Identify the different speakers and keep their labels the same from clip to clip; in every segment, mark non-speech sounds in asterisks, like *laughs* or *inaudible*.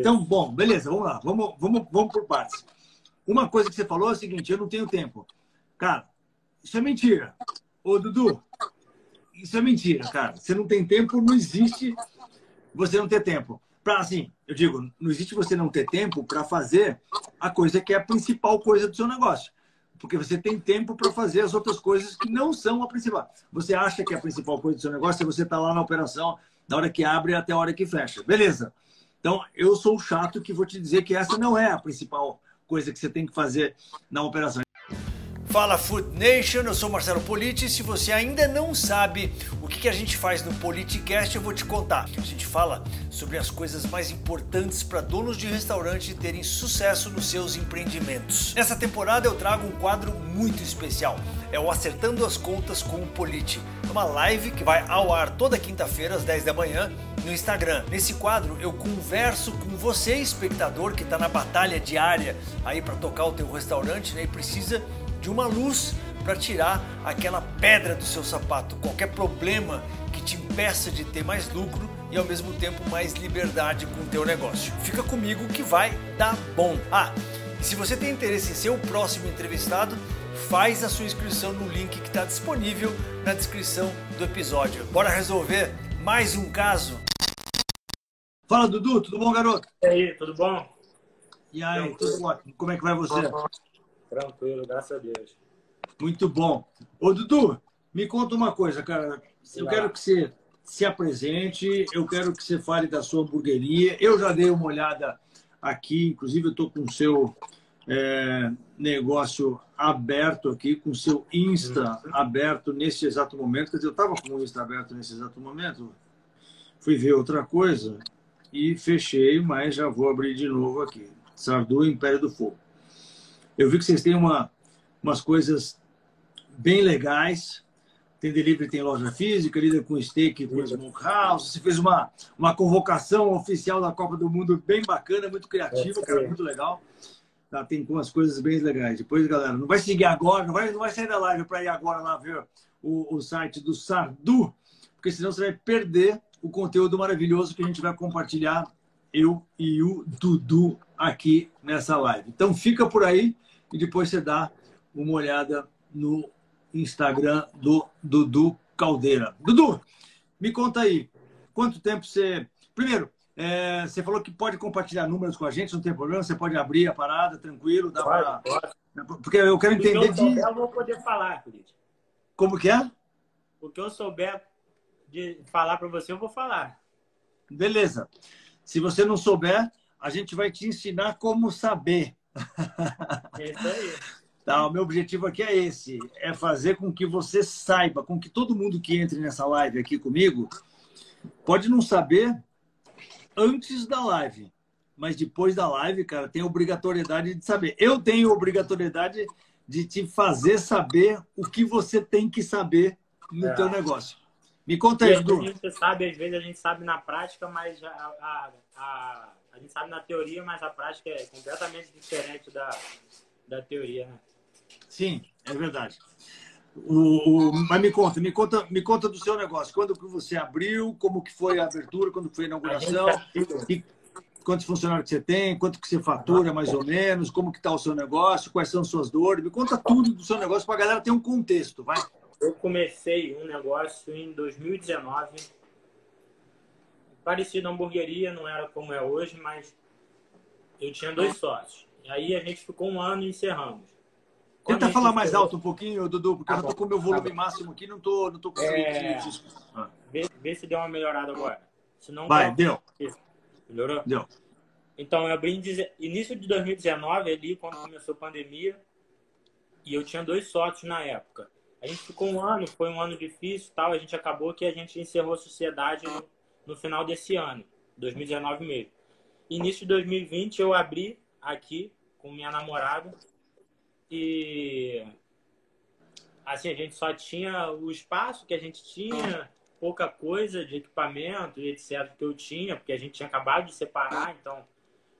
Speaker 1: Então, bom, beleza, vamos lá. Vamos, vamos, vamos por partes. Uma coisa que você falou é o seguinte: eu não tenho tempo. Cara, isso é mentira. Ô, Dudu, isso é mentira, cara. Você não tem tempo, não existe você não ter tempo. Pra, assim, eu digo, não existe você não ter tempo para fazer a coisa que é a principal coisa do seu negócio. Porque você tem tempo para fazer as outras coisas que não são a principal. Você acha que a principal coisa do seu negócio é você estar tá lá na operação, da hora que abre até a hora que fecha. Beleza. Então, eu sou o chato que vou te dizer que essa não é a principal coisa que você tem que fazer na operação.
Speaker 2: Fala Food Nation, eu sou Marcelo Politi. Se você ainda não sabe o que a gente faz no Politicast, eu vou te contar. A gente fala sobre as coisas mais importantes para donos de restaurante terem sucesso nos seus empreendimentos. Nessa temporada eu trago um quadro muito especial. É o Acertando as Contas com o Politi. É uma live que vai ao ar toda quinta-feira às 10 da manhã no Instagram. Nesse quadro eu converso com você, espectador, que está na batalha diária aí para tocar o teu restaurante né, e precisa de uma luz para tirar aquela pedra do seu sapato, qualquer problema que te impeça de ter mais lucro e ao mesmo tempo mais liberdade com o teu negócio. Fica comigo que vai dar bom. Ah, se você tem interesse em ser o próximo entrevistado, faz a sua inscrição no link que está disponível na descrição do episódio. Bora resolver mais um caso?
Speaker 1: Fala Dudu, tudo bom, garoto?
Speaker 3: E aí, tudo bom?
Speaker 1: E aí, tudo ótimo. Como é que vai você?
Speaker 3: Tranquilo, graças a Deus.
Speaker 1: Muito bom. Ô, Dudu, me conta uma coisa, cara. Eu quero que você se apresente, eu quero que você fale da sua hamburgueria. Eu já dei uma olhada aqui, inclusive eu estou com o seu é, negócio aberto aqui, com o seu Insta uhum. aberto nesse exato momento. Quer dizer, eu estava com o Insta aberto nesse exato momento, fui ver outra coisa e fechei, mas já vou abrir de novo aqui. Sardu Império do Fogo. Eu vi que vocês têm uma, umas coisas bem legais. Tem delivery, tem loja física, lida com steak, com smokehouse. Você fez uma, uma convocação oficial da Copa do Mundo bem bacana, muito criativa, cara, muito legal. Tá, tem umas coisas bem legais. Depois, galera, não vai seguir agora, não vai, não vai sair da live para ir agora lá ver o, o site do Sardu, porque senão você vai perder o conteúdo maravilhoso que a gente vai compartilhar, eu e o Dudu, aqui nessa live. Então, fica por aí e depois você dá uma olhada no Instagram do Dudu Caldeira. Dudu, me conta aí, quanto tempo você. Primeiro, é, você falou que pode compartilhar números com a gente, não tem problema, você pode abrir a parada, tranquilo, dá para. Porque eu quero entender.
Speaker 3: Eu souber, eu vou poder falar, Felipe.
Speaker 1: Como que é?
Speaker 3: O que eu souber de falar para você, eu vou falar.
Speaker 1: Beleza. Se você não souber, a gente vai te ensinar como saber.
Speaker 3: É isso aí.
Speaker 1: Tá, o meu objetivo aqui é esse: é fazer com que você saiba, com que todo mundo que entre nessa live aqui comigo pode não saber antes da live, mas depois da live, cara, tem obrigatoriedade de saber. Eu tenho obrigatoriedade de te fazer saber o que você tem que saber no é. teu negócio. Me conta aí, Edu.
Speaker 3: A gente sabe, às vezes a gente sabe na prática, mas a, a a gente sabe na teoria, mas a prática é completamente diferente da, da teoria, né?
Speaker 1: Sim, é verdade. O, o, mas me conta, me conta, me conta do seu negócio. Quando que você abriu? Como que foi a abertura? Quando foi a inauguração? E quantos funcionários que você tem? Quanto que você fatura, mais ou menos? Como que está o seu negócio? Quais são suas dores? Me conta tudo do seu negócio para a galera ter um contexto, vai.
Speaker 3: Eu comecei um negócio em 2019 parecido a hamburgueria, não era como é hoje, mas eu tinha dois sócios. E aí a gente ficou um ano e encerramos.
Speaker 1: Quando Tenta falar mais alto um pouquinho, Dudu, porque tá eu não tô com o meu volume tá máximo aqui, não tô, não tô conseguindo
Speaker 3: é... ah. vê, vê, se deu uma melhorada agora. Se não
Speaker 1: Vai, deu.
Speaker 3: Melhorou?
Speaker 1: Deu.
Speaker 3: Então, eu abri início de 2019, ali, quando começou a pandemia, e eu tinha dois sócios na época. A gente ficou um ano, foi um ano difícil tal, a gente acabou que a gente encerrou a sociedade no no final desse ano, 2019 mesmo. Início de 2020 eu abri aqui com minha namorada e assim a gente só tinha o espaço que a gente tinha, pouca coisa de equipamento e etc que eu tinha, porque a gente tinha acabado de separar, então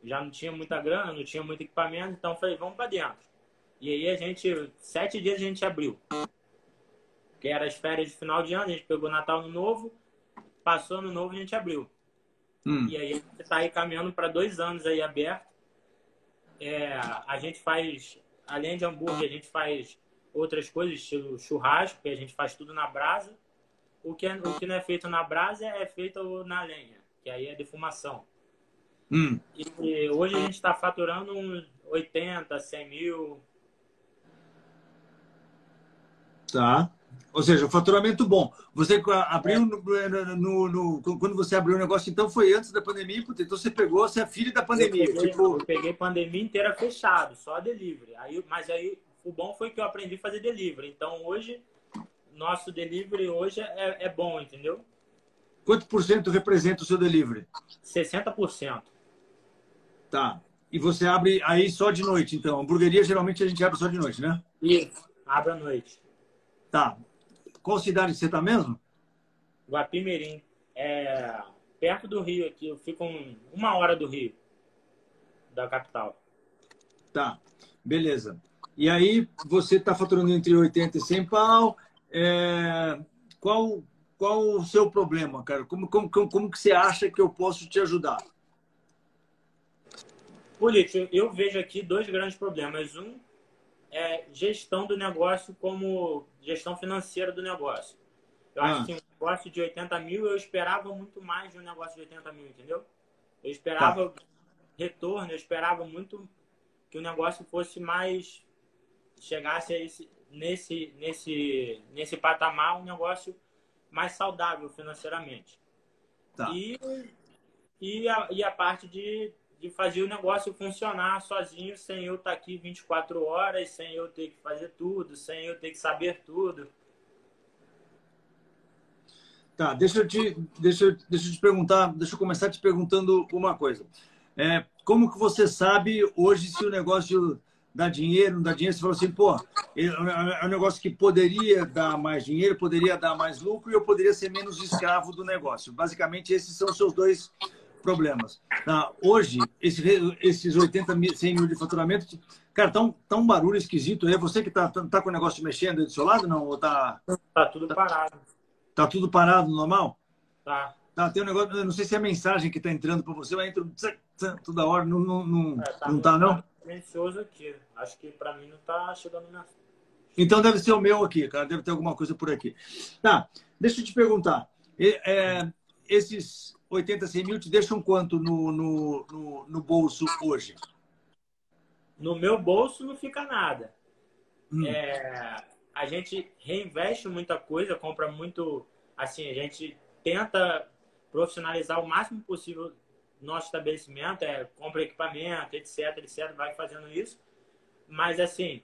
Speaker 3: já não tinha muita grana, não tinha muito equipamento, então falei, vamos para dentro. E aí a gente, sete dias a gente abriu. Que era as férias de final de ano, a gente pegou Natal no Novo, Passou ano novo, a gente abriu. Hum. E aí a gente está aí caminhando para dois anos aí aberto. É, a gente faz, além de hambúrguer, a gente faz outras coisas, estilo churrasco, que a gente faz tudo na brasa. O que, é, o que não é feito na brasa é feito na lenha, que aí é defumação. Hum. E hoje a gente está faturando uns 80, 100 mil.
Speaker 1: Tá. Ou seja, o faturamento bom. Você abriu no, no, no, quando você abriu o negócio, então foi antes da pandemia, então você pegou, você é filho da pandemia.
Speaker 3: Eu peguei, tipo... eu peguei pandemia inteira fechado, só delivery. Aí, mas aí o bom foi que eu aprendi a fazer delivery. Então hoje, nosso delivery hoje é, é bom, entendeu?
Speaker 1: Quanto por cento representa o seu delivery?
Speaker 3: 60%.
Speaker 1: Tá. E você abre aí só de noite, então. A hamburgueria geralmente a gente abre só de noite, né?
Speaker 3: Isso, abre à noite.
Speaker 1: Tá. Qual cidade você está mesmo?
Speaker 3: Guapimirim. É perto do Rio aqui. Eu fico um, uma hora do Rio, da capital.
Speaker 1: Tá. Beleza. E aí você está faturando entre 80 e 100 pau. É... Qual, qual o seu problema, cara? Como, como, como, como que você acha que eu posso te ajudar?
Speaker 3: Político, eu vejo aqui dois grandes problemas. Um é gestão do negócio como gestão financeira do negócio. Eu ah. acho que um negócio de 80 mil, eu esperava muito mais de um negócio de 80 mil, entendeu? Eu esperava tá. retorno, eu esperava muito que o negócio fosse mais. chegasse esse, nesse, nesse, nesse patamar, um negócio mais saudável financeiramente. Tá. E, e, a, e a parte de de fazer o negócio funcionar sozinho, sem eu estar tá aqui 24 horas, sem eu ter que fazer tudo, sem eu ter que saber tudo.
Speaker 1: Tá, deixa eu te, deixa, deixa eu te perguntar, deixa eu começar te perguntando uma coisa. É, como que você sabe hoje se o negócio dá dinheiro, não dá dinheiro? Você falou assim, pô, é, é um negócio que poderia dar mais dinheiro, poderia dar mais lucro e eu poderia ser menos escravo do negócio. Basicamente, esses são os seus dois problemas. Tá? Hoje, esse, esses 80 mil, 100 mil de faturamento, cara, tá um, tá um barulho esquisito aí. Você que tá, tá, tá, com o negócio mexendo aí do seu lado, não? Ou tá,
Speaker 3: tá tudo tá, parado.
Speaker 1: Tá tudo parado, normal?
Speaker 3: Tá.
Speaker 1: Tá, tem um negócio, eu não sei se é a mensagem que tá entrando para você, mas entra toda hora, não, não, não, é, tá, não tá, não?
Speaker 3: silencioso aqui. Acho que para mim não tá chegando na...
Speaker 1: Então deve ser o meu aqui, cara. Deve ter alguma coisa por aqui. Tá, deixa eu te perguntar. É, esses 80, 100 mil te deixam quanto no, no, no, no, bolso hoje?
Speaker 3: No meu bolso não fica nada. Hum. É, a gente reinveste muita coisa, compra muito. Assim, a gente tenta profissionalizar o máximo possível nosso estabelecimento, é, compra equipamento, etc, etc, vai fazendo isso. Mas assim,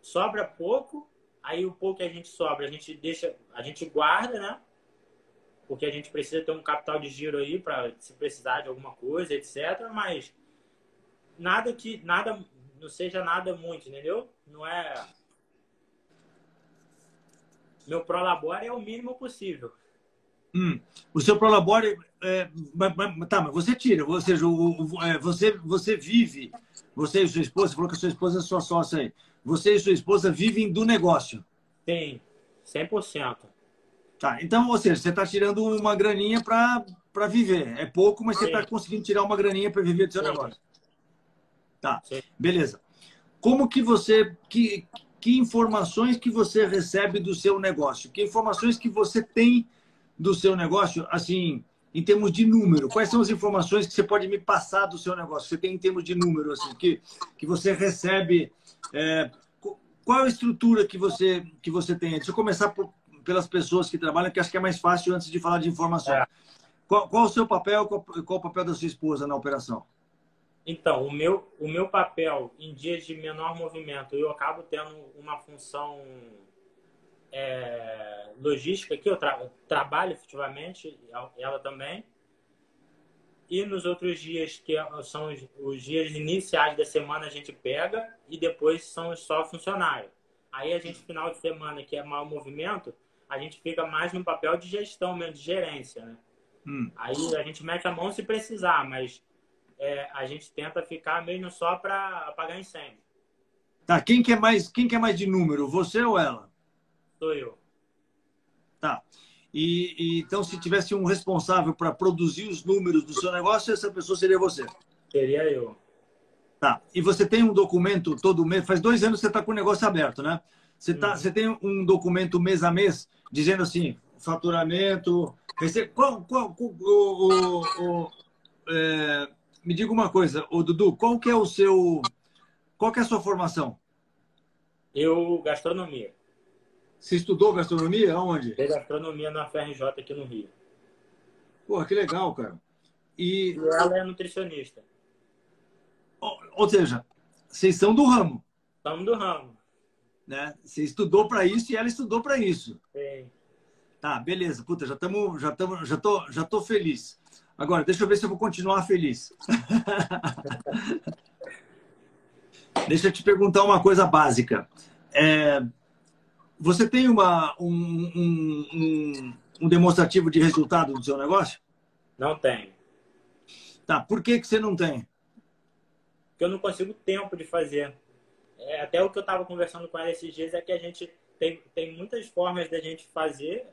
Speaker 3: sobra pouco, aí o pouco que a gente sobra, a gente deixa, a gente guarda, né? Porque a gente precisa ter um capital de giro aí para se precisar de alguma coisa, etc. Mas nada que nada não seja nada muito, entendeu? Não é meu prolabore é o mínimo possível.
Speaker 1: Hum. O seu prolabore é, tá, mas você tira, ou seja, o, o, é, você você vive, você e sua esposa, você falou que a sua esposa é sua sócia aí. Você e sua esposa vivem do negócio.
Speaker 3: Sim, 100%.
Speaker 1: Tá, então, ou seja, você está tirando uma graninha para viver. É pouco, mas Sim. você está conseguindo tirar uma graninha para viver do seu Sim. negócio. Tá, Sim. beleza. Como que você, que, que informações que você recebe do seu negócio? Que informações que você tem do seu negócio, assim, em termos de número? Quais são as informações que você pode me passar do seu negócio? Você tem em termos de número, assim, que, que você recebe... É, qual a estrutura que você, que você tem? Deixa eu começar por, pelas pessoas que trabalham, que acho que é mais fácil antes de falar de informação. É. Qual, qual, o seu papel, qual, qual, o papel da sua esposa na operação?
Speaker 3: Então, o meu, o meu papel em dias de menor movimento, eu acabo tendo uma função é, logística que eu tra trabalho efetivamente, ela também. E nos outros dias, que são os, os dias iniciais da semana, a gente pega e depois são só funcionário. Aí a gente, final de semana, que é mau movimento, a gente fica mais no papel de gestão mesmo, de gerência, né? Hum. Aí a gente mete a mão se precisar, mas é, a gente tenta ficar mesmo só para apagar incêndio.
Speaker 1: Tá, quem quer mais, quem quer mais de número, você ou ela?
Speaker 3: Sou eu.
Speaker 1: Tá. E, e então, se tivesse um responsável para produzir os números do seu negócio, essa pessoa seria você.
Speaker 3: Seria eu.
Speaker 1: Tá. E você tem um documento todo mês. Faz dois anos que você está com o negócio aberto, né? Você, tá, você tem um documento mês a mês dizendo assim, faturamento. Qual, qual, qual o, o, o é, me diga uma coisa, o Dudu, qual que é o seu. Qual que é a sua formação?
Speaker 3: Eu, gastronomia.
Speaker 1: Você estudou gastronomia? Aonde?
Speaker 3: Fiz gastronomia na FRJ aqui no Rio.
Speaker 1: Pô, que legal, cara.
Speaker 3: E, ela é nutricionista.
Speaker 1: Ou seja, vocês são do ramo.
Speaker 3: Estamos do ramo.
Speaker 1: Né? Você estudou para isso e ela estudou para isso.
Speaker 3: Sim.
Speaker 1: Tá, beleza. Puta, já estamos, já estamos, já tô, já tô feliz. Agora, deixa eu ver se eu vou continuar feliz. *laughs* deixa eu te perguntar uma coisa básica. É, você tem uma, um, um, um, um demonstrativo de resultado do seu negócio?
Speaker 3: Não tenho.
Speaker 1: Tá, por que, que você não tem?
Speaker 3: que eu não consigo tempo de fazer. É, até o que eu estava conversando com ela esses dias é que a gente tem, tem muitas formas da gente fazer,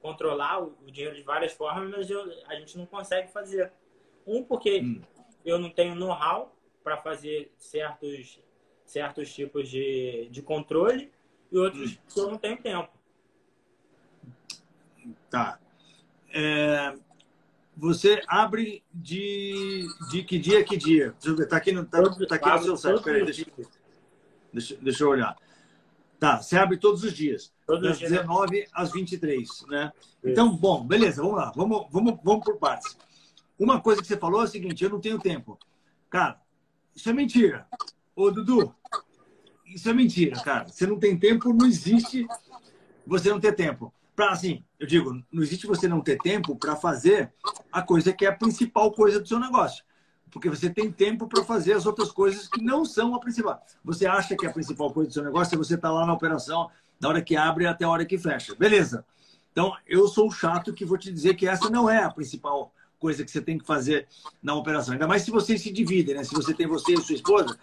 Speaker 3: controlar o, o dinheiro de várias formas, mas eu, a gente não consegue fazer. Um, porque hum. eu não tenho know-how para fazer certos, certos tipos de, de controle, e outros hum. que eu não tenho tempo.
Speaker 1: Tá. É, você abre de, de que dia a que dia? Deixa eu ver, tá aqui no, tá, tá aqui no seu site. Peraí, deixa, deixa, deixa eu olhar. Tá, você abre todos os dias. Todos das 19 às 23, né? Então, bom, beleza, vamos lá. Vamos, vamos, vamos por partes. Uma coisa que você falou é o seguinte, eu não tenho tempo. Cara, isso é mentira. Ô, Dudu, isso é mentira, cara. Você não tem tempo, não existe você não ter tempo para assim, eu digo, não existe você não ter tempo para fazer a coisa que é a principal coisa do seu negócio. Porque você tem tempo para fazer as outras coisas que não são a principal. Você acha que a principal coisa do seu negócio é você estar tá lá na operação, da hora que abre até a hora que fecha. Beleza. Então, eu sou chato que vou te dizer que essa não é a principal coisa que você tem que fazer na operação. Ainda mais se vocês se dividem, né? Se você tem você e sua esposa,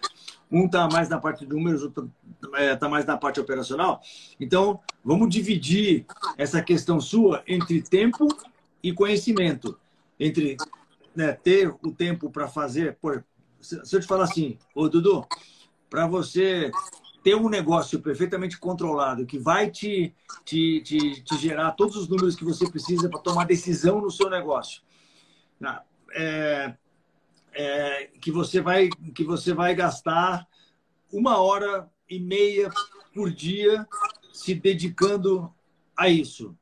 Speaker 1: um está mais na parte de números, outro está é, mais na parte operacional. Então, vamos dividir essa questão sua entre tempo e conhecimento. Entre né, ter o tempo para fazer. Se eu te falar assim, ô Dudu, para você ter um negócio perfeitamente controlado que vai te, te, te, te gerar todos os números que você precisa para tomar decisão no seu negócio. É, é, que você vai que você vai gastar uma hora e meia por dia se dedicando a isso.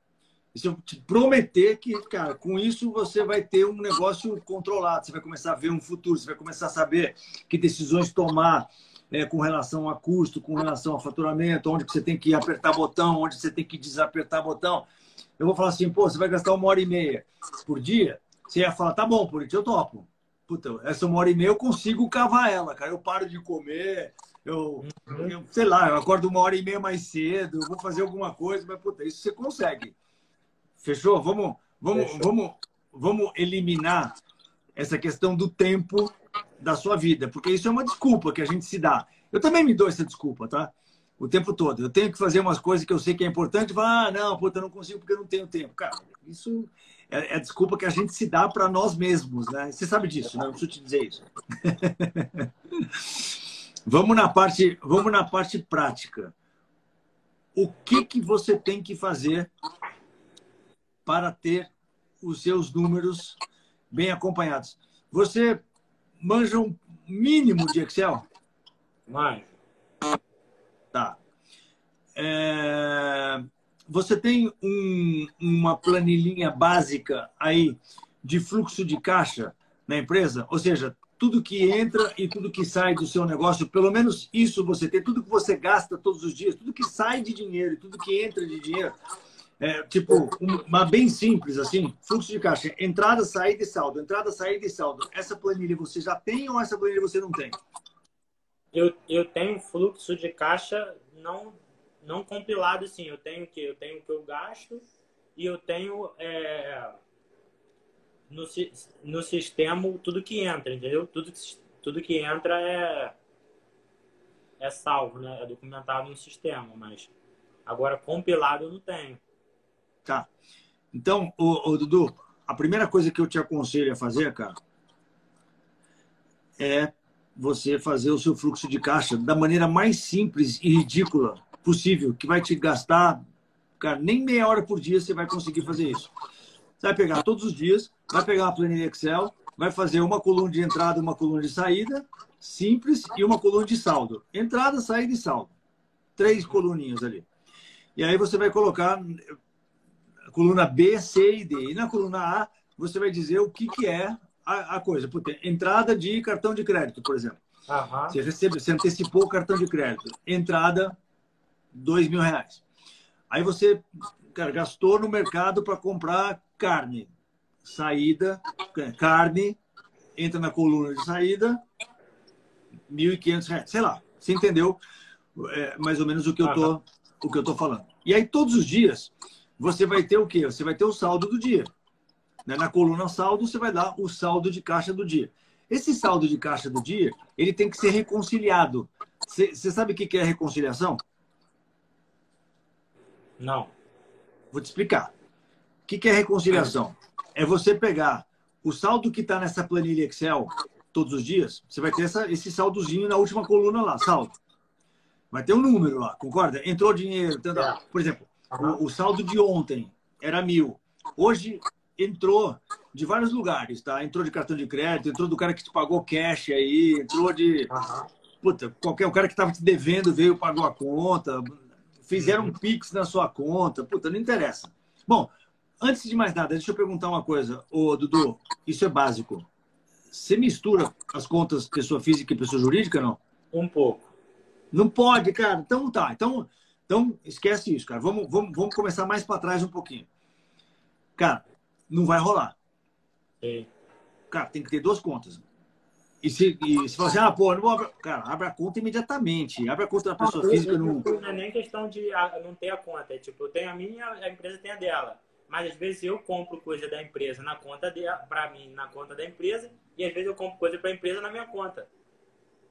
Speaker 1: Se eu te prometer que, cara, com isso você vai ter um negócio controlado, você vai começar a ver um futuro, você vai começar a saber que decisões tomar é, com relação a custo, com relação a faturamento, onde você tem que apertar botão, onde você tem que desapertar botão. Eu vou falar assim, pô, você vai gastar uma hora e meia por dia, você ia falar, tá bom, por isso eu topo puta, essa uma hora e meia eu consigo cavar ela, cara. Eu paro de comer, eu, eu, sei lá, eu acordo uma hora e meia mais cedo, eu vou fazer alguma coisa, mas puta, isso você consegue. Fechou? Vamos, vamos, Fechou. vamos, vamos eliminar essa questão do tempo da sua vida, porque isso é uma desculpa que a gente se dá. Eu também me dou essa desculpa, tá? O tempo todo. Eu tenho que fazer umas coisas que eu sei que é importante, falar, ah, não, puta, eu não consigo porque eu não tenho tempo. Cara, isso é, é a desculpa que a gente se dá para nós mesmos, né? Você sabe disso, né? Não preciso te dizer isso. *laughs* vamos na parte, vamos na parte prática. O que que você tem que fazer para ter os seus números bem acompanhados? Você manja um mínimo de Excel?
Speaker 3: Mais.
Speaker 1: Tá. É você tem um, uma planilhinha básica aí de fluxo de caixa na empresa? Ou seja, tudo que entra e tudo que sai do seu negócio, pelo menos isso você tem, tudo que você gasta todos os dias, tudo que sai de dinheiro, tudo que entra de dinheiro. É, tipo, uma bem simples assim, fluxo de caixa, entrada, saída e saldo, entrada, saída e saldo. Essa planilha você já tem ou essa planilha você não tem?
Speaker 3: Eu, eu tenho fluxo de caixa não não compilado assim. Eu tenho que eu tenho que eu gasto e eu tenho é, no, no sistema tudo que entra, entendeu? Tudo tudo que entra é é salvo, né? É documentado no sistema, mas agora compilado eu não tenho.
Speaker 1: Tá. Então, ô, ô, Dudu, a primeira coisa que eu te aconselho a fazer, cara, é você fazer o seu fluxo de caixa da maneira mais simples e ridícula possível, que vai te gastar, cara, nem meia hora por dia você vai conseguir fazer isso. Você vai pegar todos os dias, vai pegar uma planilha Excel, vai fazer uma coluna de entrada, uma coluna de saída, simples, e uma coluna de saldo. Entrada, saída e saldo. Três coluninhas ali. E aí você vai colocar coluna B, C e D. E na coluna A, você vai dizer o que, que é a, a coisa. Puta, entrada de cartão de crédito, por exemplo. Uhum. Você, recebe, você antecipou o cartão de crédito. Entrada, dois mil reais. Aí você cara, gastou no mercado para comprar carne. Saída, carne, entra na coluna de saída, R$ reais. Sei lá, você entendeu é, mais ou menos o que eu tô, o que eu tô falando. E aí todos os dias você vai ter o quê? Você vai ter o saldo do dia. Né? Na coluna saldo você vai dar o saldo de caixa do dia. Esse saldo de caixa do dia, ele tem que ser reconciliado. Você sabe o que é reconciliação?
Speaker 3: Não.
Speaker 1: Vou te explicar. O que é reconciliação? É você pegar o saldo que está nessa planilha Excel todos os dias, você vai ter essa, esse saldozinho na última coluna lá, saldo. Vai ter um número lá, concorda? Entrou dinheiro. Tanto, é. por exemplo, o, o, saldo de ontem era mil. Hoje entrou de vários lugares, tá? Entrou de cartão de crédito, entrou do cara que te pagou cash aí, entrou de. Puta, qualquer o cara que estava te devendo veio, pagou a conta, fizeram um Pix na sua conta. Puta, não interessa. Bom, antes de mais nada, deixa eu perguntar uma coisa. Ô, Dudu, isso é básico. Você mistura as contas pessoa física e pessoa jurídica, não?
Speaker 3: Um pouco.
Speaker 1: Não pode, cara. Então tá. Então, então esquece isso, cara. Vamos, vamos, vamos começar mais para trás um pouquinho. Cara, não vai rolar.
Speaker 3: Sim.
Speaker 1: Cara, tem que ter duas contas. E se, e se você, assim, ah, pô, não vou abrir... Cara, abre a conta imediatamente. Abre a conta da pessoa
Speaker 3: não,
Speaker 1: física.
Speaker 3: Não... não é nem questão de ah, não ter a conta. É tipo, eu tenho a minha, a empresa tem a dela. Mas às vezes eu compro coisa da empresa na conta dela, para mim, na conta da empresa, e às vezes eu compro coisa para a empresa na minha conta.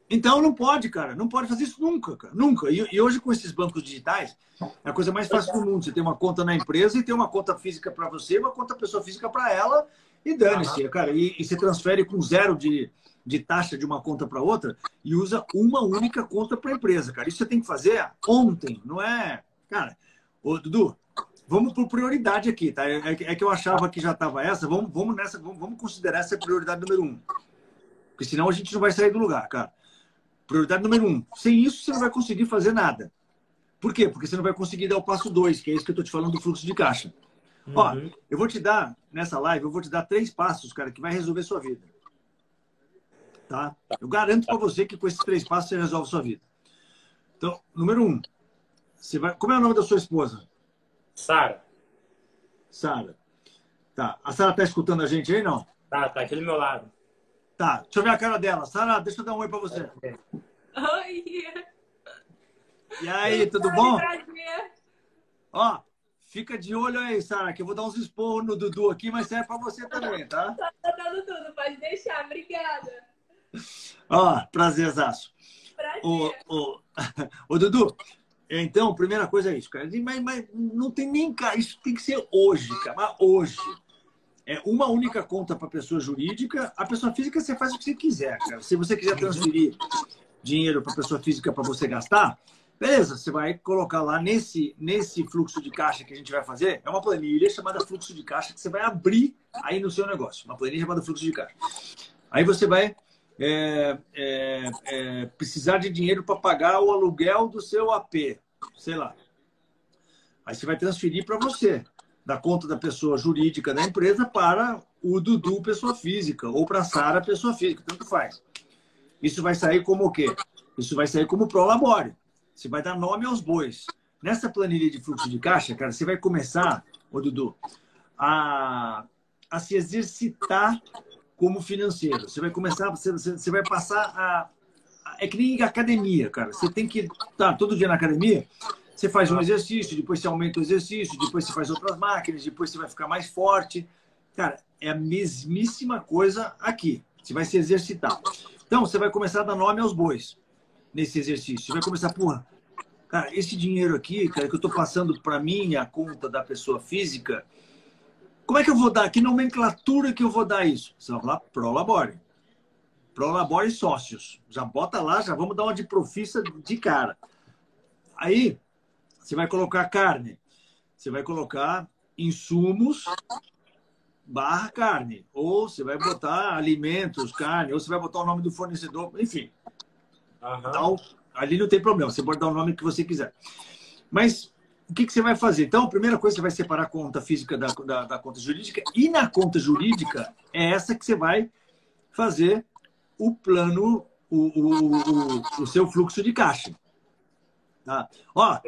Speaker 1: Então não pode, cara. Não pode fazer isso nunca, cara. Nunca. E, e, hoje com esses bancos digitais, é a coisa mais fácil do mundo. Você tem uma conta na empresa e tem uma conta física para você, uma conta pessoa física para ela e dane-se, uhum. cara. E, e você transfere com zero de, de taxa de uma conta para outra e usa uma única conta para a empresa, cara. Isso você tem que fazer ontem, não é? Cara, ô, Dudu, vamos por prioridade aqui, tá? É, é que eu achava que já estava essa, vamos, vamos nessa, vamos, vamos considerar essa prioridade número um. Porque senão a gente não vai sair do lugar, cara. Prioridade número um. Sem isso, você não vai conseguir fazer nada. Por quê? Porque você não vai conseguir dar o passo dois, que é isso que eu estou te falando do fluxo de caixa. Uhum. Ó, eu vou te dar, nessa live, eu vou te dar três passos, cara, que vai resolver sua vida. Tá? Eu garanto para você que com esses três passos você resolve sua vida. Então, número um, você vai. Como é o nome da sua esposa?
Speaker 3: Sara.
Speaker 1: Sara. Tá. A Sara tá escutando a gente aí, não?
Speaker 3: Tá, tá aqui do meu lado.
Speaker 1: Tá. Deixa eu ver a cara dela. Sara, deixa eu dar um oi para você.
Speaker 4: Oi.
Speaker 1: E aí, tudo bom? Prazer. Ó, fica de olho aí, Sara, que eu vou dar uns esporros no Dudu aqui, mas serve para você também, tá? *laughs*
Speaker 4: Tá dando tudo, pode deixar. Obrigada.
Speaker 1: Ó, prazerzaço. Prazer. O, o, o Dudu, então, primeira coisa é isso, cara. Mas, mas não tem nem. Cara, isso tem que ser hoje, cara. Mas hoje. É uma única conta para pessoa jurídica. A pessoa física você faz o que você quiser, cara. Se você quiser transferir dinheiro para pessoa física para você gastar, beleza, você vai colocar lá nesse, nesse fluxo de caixa que a gente vai fazer. É uma planilha chamada fluxo de caixa que você vai abrir aí no seu negócio. Uma planilha chamada fluxo de caixa. Aí você vai é, é, é, precisar de dinheiro para pagar o aluguel do seu AP, sei lá. Aí você vai transferir para você, da conta da pessoa jurídica da empresa para o Dudu, pessoa física, ou para a Sara, pessoa física, tanto faz. Isso vai sair como o quê? Isso vai sair como prolabore. Você vai dar nome aos bois. Nessa planilha de fluxo de caixa, cara, você vai começar, ô Dudu, a, a se exercitar como financeiro. Você vai começar, você, você vai passar a, É que nem academia, cara. Você tem que estar tá, todo dia na academia. Você faz um exercício, depois você aumenta o exercício, depois você faz outras máquinas, depois você vai ficar mais forte. Cara, é a mesmíssima coisa aqui. Você vai se exercitar. Então, você vai começar a dar nome aos bois nesse exercício. Você vai começar, porra, cara, esse dinheiro aqui, cara, que eu estou passando para mim, a conta da pessoa física, Como é que eu vou dar? Que nomenclatura que eu vou dar isso? Você vai falar Prolabore. Prolabore sócios. Já bota lá, já vamos dar uma de profissa de cara. Aí, você vai colocar carne. Você vai colocar insumos barra carne. Ou você vai botar alimentos, carne, ou você vai botar o nome do fornecedor, enfim. Uhum. Então, ali não tem problema, você pode dar o nome que você quiser. Mas o que, que você vai fazer? Então, a primeira coisa, você vai separar a conta física da, da, da conta jurídica, e na conta jurídica é essa que você vai fazer o plano, o, o, o, o seu fluxo de caixa. Tá? Ó,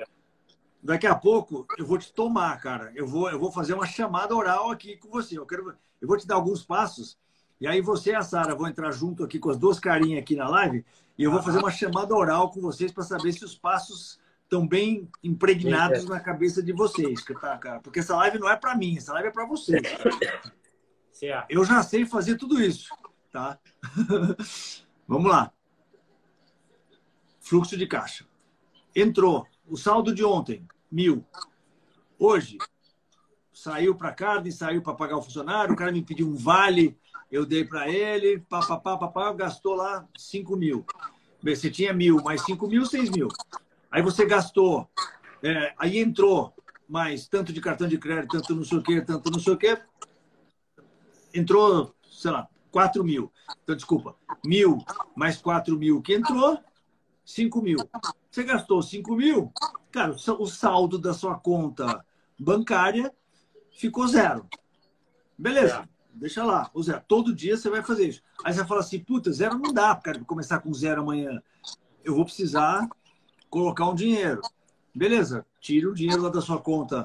Speaker 1: Daqui a pouco eu vou te tomar, cara. Eu vou, eu vou fazer uma chamada oral aqui com você. Eu, quero, eu vou te dar alguns passos. E aí você e a Sara vão entrar junto aqui com as duas carinhas aqui na live. E eu vou fazer uma chamada oral com vocês para saber se os passos estão bem impregnados na cabeça de vocês, tá, cara? Porque essa live não é para mim, essa live é para vocês. Eu já sei fazer tudo isso, tá? *laughs* Vamos lá. Fluxo de caixa. Entrou o saldo de ontem, mil. Hoje, saiu para carne, saiu para pagar o funcionário, o cara me pediu um vale, eu dei para ele, papapá, papá, gastou lá cinco mil. Você tinha mil, mais cinco mil, seis mil. Aí você gastou, é, aí entrou mais tanto de cartão de crédito, tanto não sei o quê, tanto não sei o quê. Entrou, sei lá, quatro mil. Então, desculpa, mil mais quatro mil que entrou, 5 mil. Você gastou 5 mil, cara, o saldo da sua conta bancária ficou zero. Beleza, é. deixa lá, o zero. Todo dia você vai fazer isso. Aí você fala assim, puta, zero não dá, cara, começar com zero amanhã. Eu vou precisar colocar um dinheiro. Beleza, tira o dinheiro lá da sua conta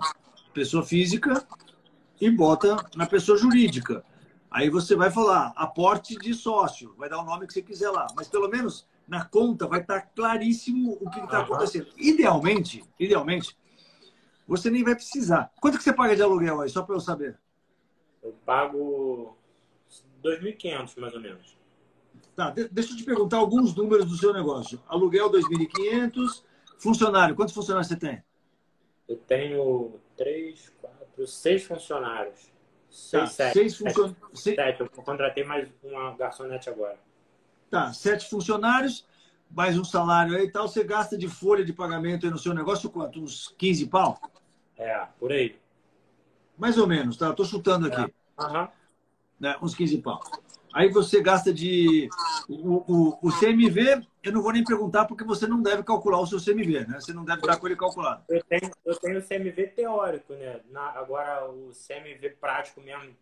Speaker 1: pessoa física e bota na pessoa jurídica. Aí você vai falar aporte de sócio, vai dar o nome que você quiser lá. Mas pelo menos na conta vai estar claríssimo o que está acontecendo. Idealmente, idealmente, você nem vai precisar. Quanto que você paga de aluguel aí, só para eu saber?
Speaker 3: Eu pago 2.500, mais ou menos.
Speaker 1: Tá, deixa eu te perguntar alguns números do seu negócio. Aluguel 2.500, funcionário, quantos funcionários você tem?
Speaker 3: Eu tenho três, quatro, seis funcionários. Seis, tá,
Speaker 1: sete. Seis funcionários.
Speaker 3: Sete. Eu contratei mais uma garçonete agora.
Speaker 1: Tá, sete funcionários, mais um salário aí e tal, você gasta de folha de pagamento aí no seu negócio quanto? Uns 15 pau?
Speaker 3: É, por aí.
Speaker 1: Mais ou menos, tá? Estou chutando aqui.
Speaker 3: É. Uhum.
Speaker 1: Né? Uns 15 pau. Aí você gasta de. O, o, o, CMV, eu não vou nem perguntar porque você não deve calcular o seu CMV, né? Você não deve estar com ele calculado.
Speaker 3: Eu tenho, eu tenho o CMV teórico, né? Na, agora, o CMV prático mesmo,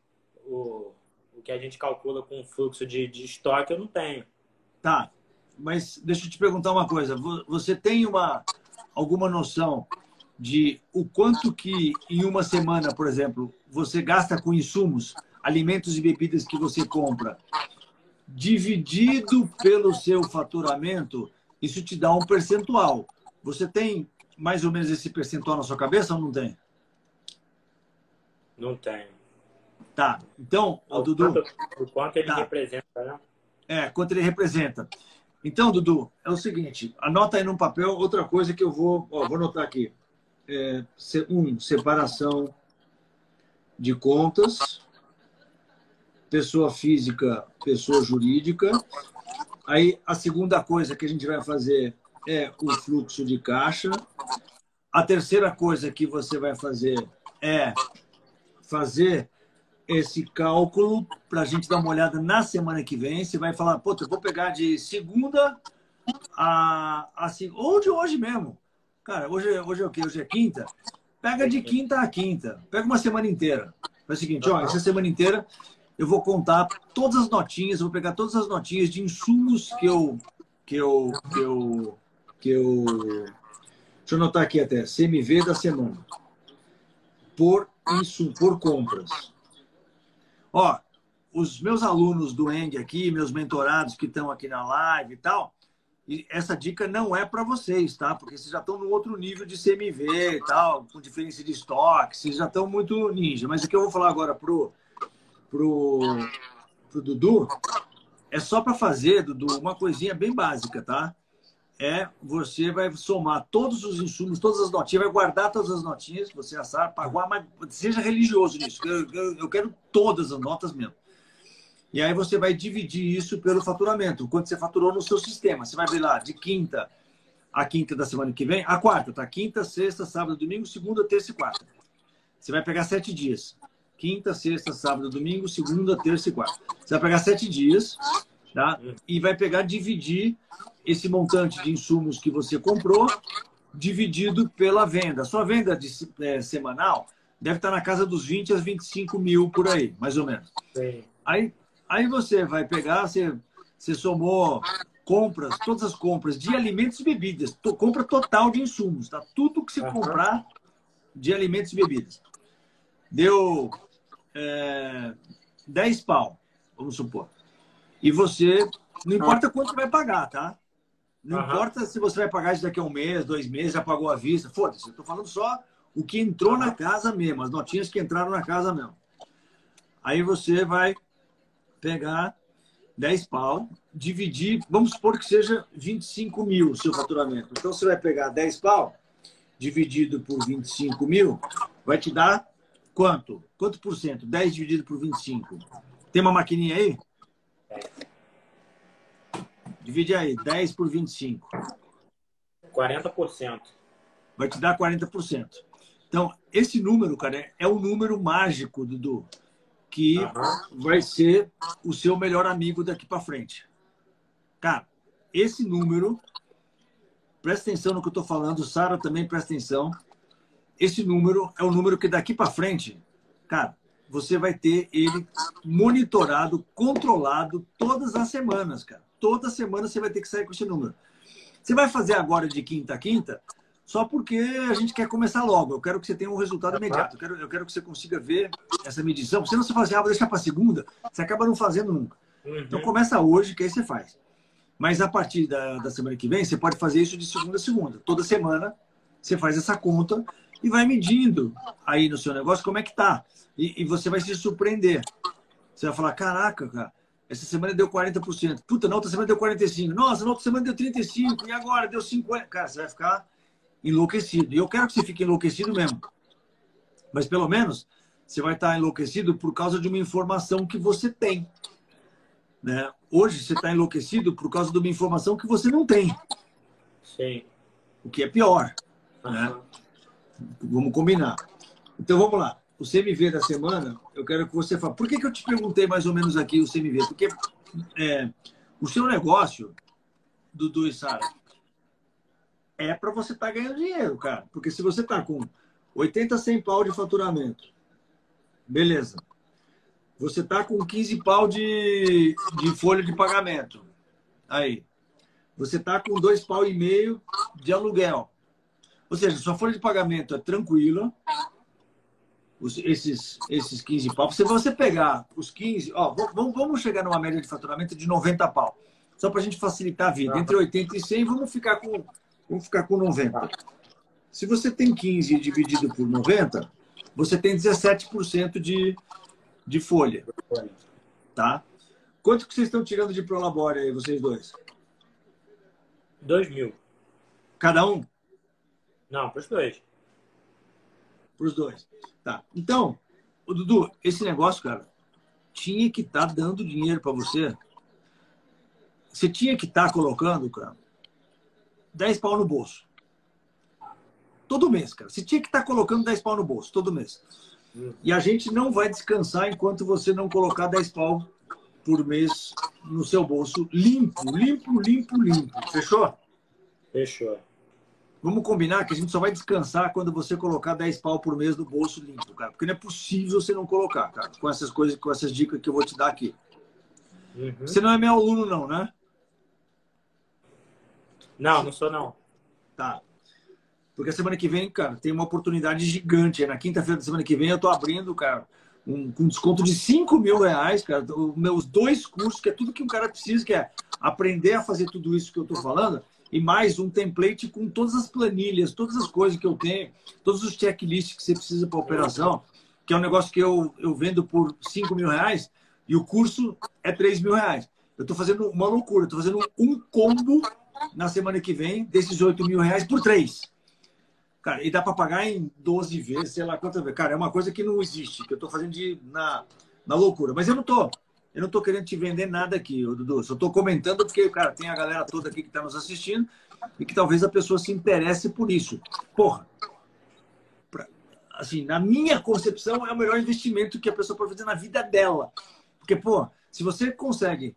Speaker 3: o, o que a gente calcula com fluxo de, de estoque, eu não tenho.
Speaker 1: Tá, mas deixa eu te perguntar uma coisa. Você tem uma alguma noção de o quanto que em uma semana, por exemplo, você gasta com insumos, alimentos e bebidas que você compra, dividido pelo seu faturamento, isso te dá um percentual. Você tem mais ou menos esse percentual na sua cabeça ou não tem?
Speaker 3: Não tenho.
Speaker 1: Tá. Então,
Speaker 3: o,
Speaker 1: Dudu.
Speaker 3: Quanto, o quanto ele tá. representa, né?
Speaker 1: É, quanto ele representa. Então, Dudu, é o seguinte, anota aí num papel outra coisa que eu vou, ó, vou anotar aqui. É, um, separação de contas, pessoa física, pessoa jurídica. Aí a segunda coisa que a gente vai fazer é o fluxo de caixa. A terceira coisa que você vai fazer é fazer esse cálculo para a gente dar uma olhada na semana que vem. Você vai falar, pô, eu vou pegar de segunda a, a ou de hoje mesmo. Cara, hoje, hoje é o quê? Hoje é quinta. Pega de quinta a quinta. Pega uma semana inteira. Faz o seguinte, ó, essa semana inteira eu vou contar todas as notinhas, vou pegar todas as notinhas de insumos que eu que eu que eu que eu Deixa eu anotar aqui até, CMV da semana. Por isso, por compras. Ó, os meus alunos do ENG aqui, meus mentorados que estão aqui na live e tal, e essa dica não é para vocês, tá? Porque vocês já estão no outro nível de CMV e tal, com diferença de estoque, vocês já estão muito ninja. Mas o que eu vou falar agora pro, pro, pro Dudu é só para fazer, Dudu, uma coisinha bem básica, tá? É você vai somar todos os insumos, todas as notinhas, vai guardar todas as notinhas que você assar, pagar, mas seja religioso nisso. Eu, eu, eu, quero todas as notas mesmo. E aí você vai dividir isso pelo faturamento, quanto você faturou no seu sistema. Você vai ver lá de quinta a quinta da semana que vem, a quarta, tá? Quinta, sexta, sábado, domingo, segunda, terça e quarta. Você vai pegar sete dias. Quinta, sexta, sábado, domingo, segunda, terça e quarta. Você vai pegar sete dias, tá? E vai pegar dividir esse montante de insumos que você comprou dividido pela venda. A sua venda de, é, semanal deve estar na casa dos 20 a 25 mil por aí, mais ou menos. Sim. Aí, aí você vai pegar, você, você somou compras, todas as compras de alimentos e bebidas, to, compra total de insumos, tá? Tudo que você uhum. comprar de alimentos e bebidas. Deu é, 10 pau, vamos supor. E você, não importa quanto vai pagar, tá? Não uhum. importa se você vai pagar isso daqui a um mês, dois meses, já pagou à vista. Foda-se, eu estou falando só o que entrou na casa mesmo, as notinhas que entraram na casa mesmo. Aí você vai pegar 10 pau, dividir, vamos supor que seja 25 mil o seu faturamento. Então você vai pegar 10 pau, dividido por 25 mil, vai te dar quanto? Quanto por cento? 10 dividido por 25. Tem uma maquininha aí? Divide aí, 10 por 25.
Speaker 3: 40%.
Speaker 1: Vai te dar 40%. Então, esse número, cara, é o número mágico, Dudu, que uhum. vai ser o seu melhor amigo daqui para frente. Cara, esse número, presta atenção no que eu estou falando, Sara também presta atenção. Esse número é o número que daqui para frente, cara, você vai ter ele monitorado, controlado todas as semanas, cara toda semana você vai ter que sair com esse número. Você vai fazer agora de quinta a quinta só porque a gente quer começar logo. Eu quero que você tenha um resultado imediato. Eu quero, eu quero que você consiga ver essa medição. Se não você fala assim, ah, vou deixar para segunda, você acaba não fazendo nunca. Uhum. Então começa hoje, que aí você faz. Mas a partir da, da semana que vem, você pode fazer isso de segunda a segunda. Toda semana você faz essa conta e vai medindo aí no seu negócio como é que tá. E, e você vai se surpreender. Você vai falar, caraca, cara, essa semana deu 40%. Puta, na outra semana deu 45%. Nossa, na outra semana deu 35%. E agora deu 50%. Cara, você vai ficar enlouquecido. E eu quero que você fique enlouquecido mesmo. Mas pelo menos você vai estar enlouquecido por causa de uma informação que você tem. Né? Hoje você está enlouquecido por causa de uma informação que você não tem.
Speaker 3: Sim.
Speaker 1: O que é pior. Uhum. Né? Vamos combinar. Então vamos lá o CMV da semana, eu quero que você fale. Por que, que eu te perguntei mais ou menos aqui o CMV? Porque é, o seu negócio, Dudu e Sara, é para você estar tá ganhando dinheiro, cara. Porque se você está com 80, 100 pau de faturamento, beleza. Você está com 15 pau de, de folha de pagamento. Aí. Você está com dois pau e meio de aluguel. Ou seja, sua folha de pagamento é tranquila, os, esses, esses 15 pau. Se você pegar os 15, ó, vamos, vamos chegar numa média de faturamento de 90 pau. Só para a gente facilitar a vida. Entre 80 e 100, vamos ficar com, vamos ficar com 90. Se você tem 15 dividido por 90, você tem 17% de, de folha. Tá? Quanto que vocês estão tirando de Prolabore aí, vocês dois?
Speaker 3: 2 mil.
Speaker 1: Cada um?
Speaker 3: Não, para os dois.
Speaker 1: Para os dois. Tá. Então, o Dudu, esse negócio, cara, tinha que estar tá dando dinheiro para você. Você tinha que estar tá colocando, cara, 10 pau no bolso. Todo mês, cara. Você tinha que estar tá colocando 10 pau no bolso, todo mês. E a gente não vai descansar enquanto você não colocar 10 pau por mês no seu bolso limpo, limpo, limpo, limpo. Fechou?
Speaker 3: Fechou.
Speaker 1: Vamos combinar que a gente só vai descansar quando você colocar 10 pau por mês no bolso limpo, cara. Porque não é possível você não colocar, cara, com essas coisas, com essas dicas que eu vou te dar aqui. Uhum. Você não é meu aluno, não, né?
Speaker 3: Não, não sou, não.
Speaker 1: Tá. Porque semana que vem, cara, tem uma oportunidade gigante. Na quinta-feira da semana que vem eu tô abrindo, cara, um, com desconto de 5 mil reais, cara. Os meus dois cursos, que é tudo que um cara precisa, que é aprender a fazer tudo isso que eu tô falando e mais um template com todas as planilhas, todas as coisas que eu tenho, todos os checklists que você precisa para operação, que é um negócio que eu, eu vendo por 5 mil reais e o curso é 3 mil reais. Eu estou fazendo uma loucura, estou fazendo um combo na semana que vem desses 8 mil reais por três. Cara, e dá para pagar em 12 vezes, sei lá quantas vezes. Cara, é uma coisa que não existe, que eu estou fazendo de, na, na loucura. Mas eu não tô. Eu não estou querendo te vender nada aqui, Dudu. Só estou comentando porque, cara, tem a galera toda aqui que está nos assistindo e que talvez a pessoa se interesse por isso. Porra, pra, assim, na minha concepção, é o melhor investimento que a pessoa pode fazer na vida dela. Porque, pô, se você consegue,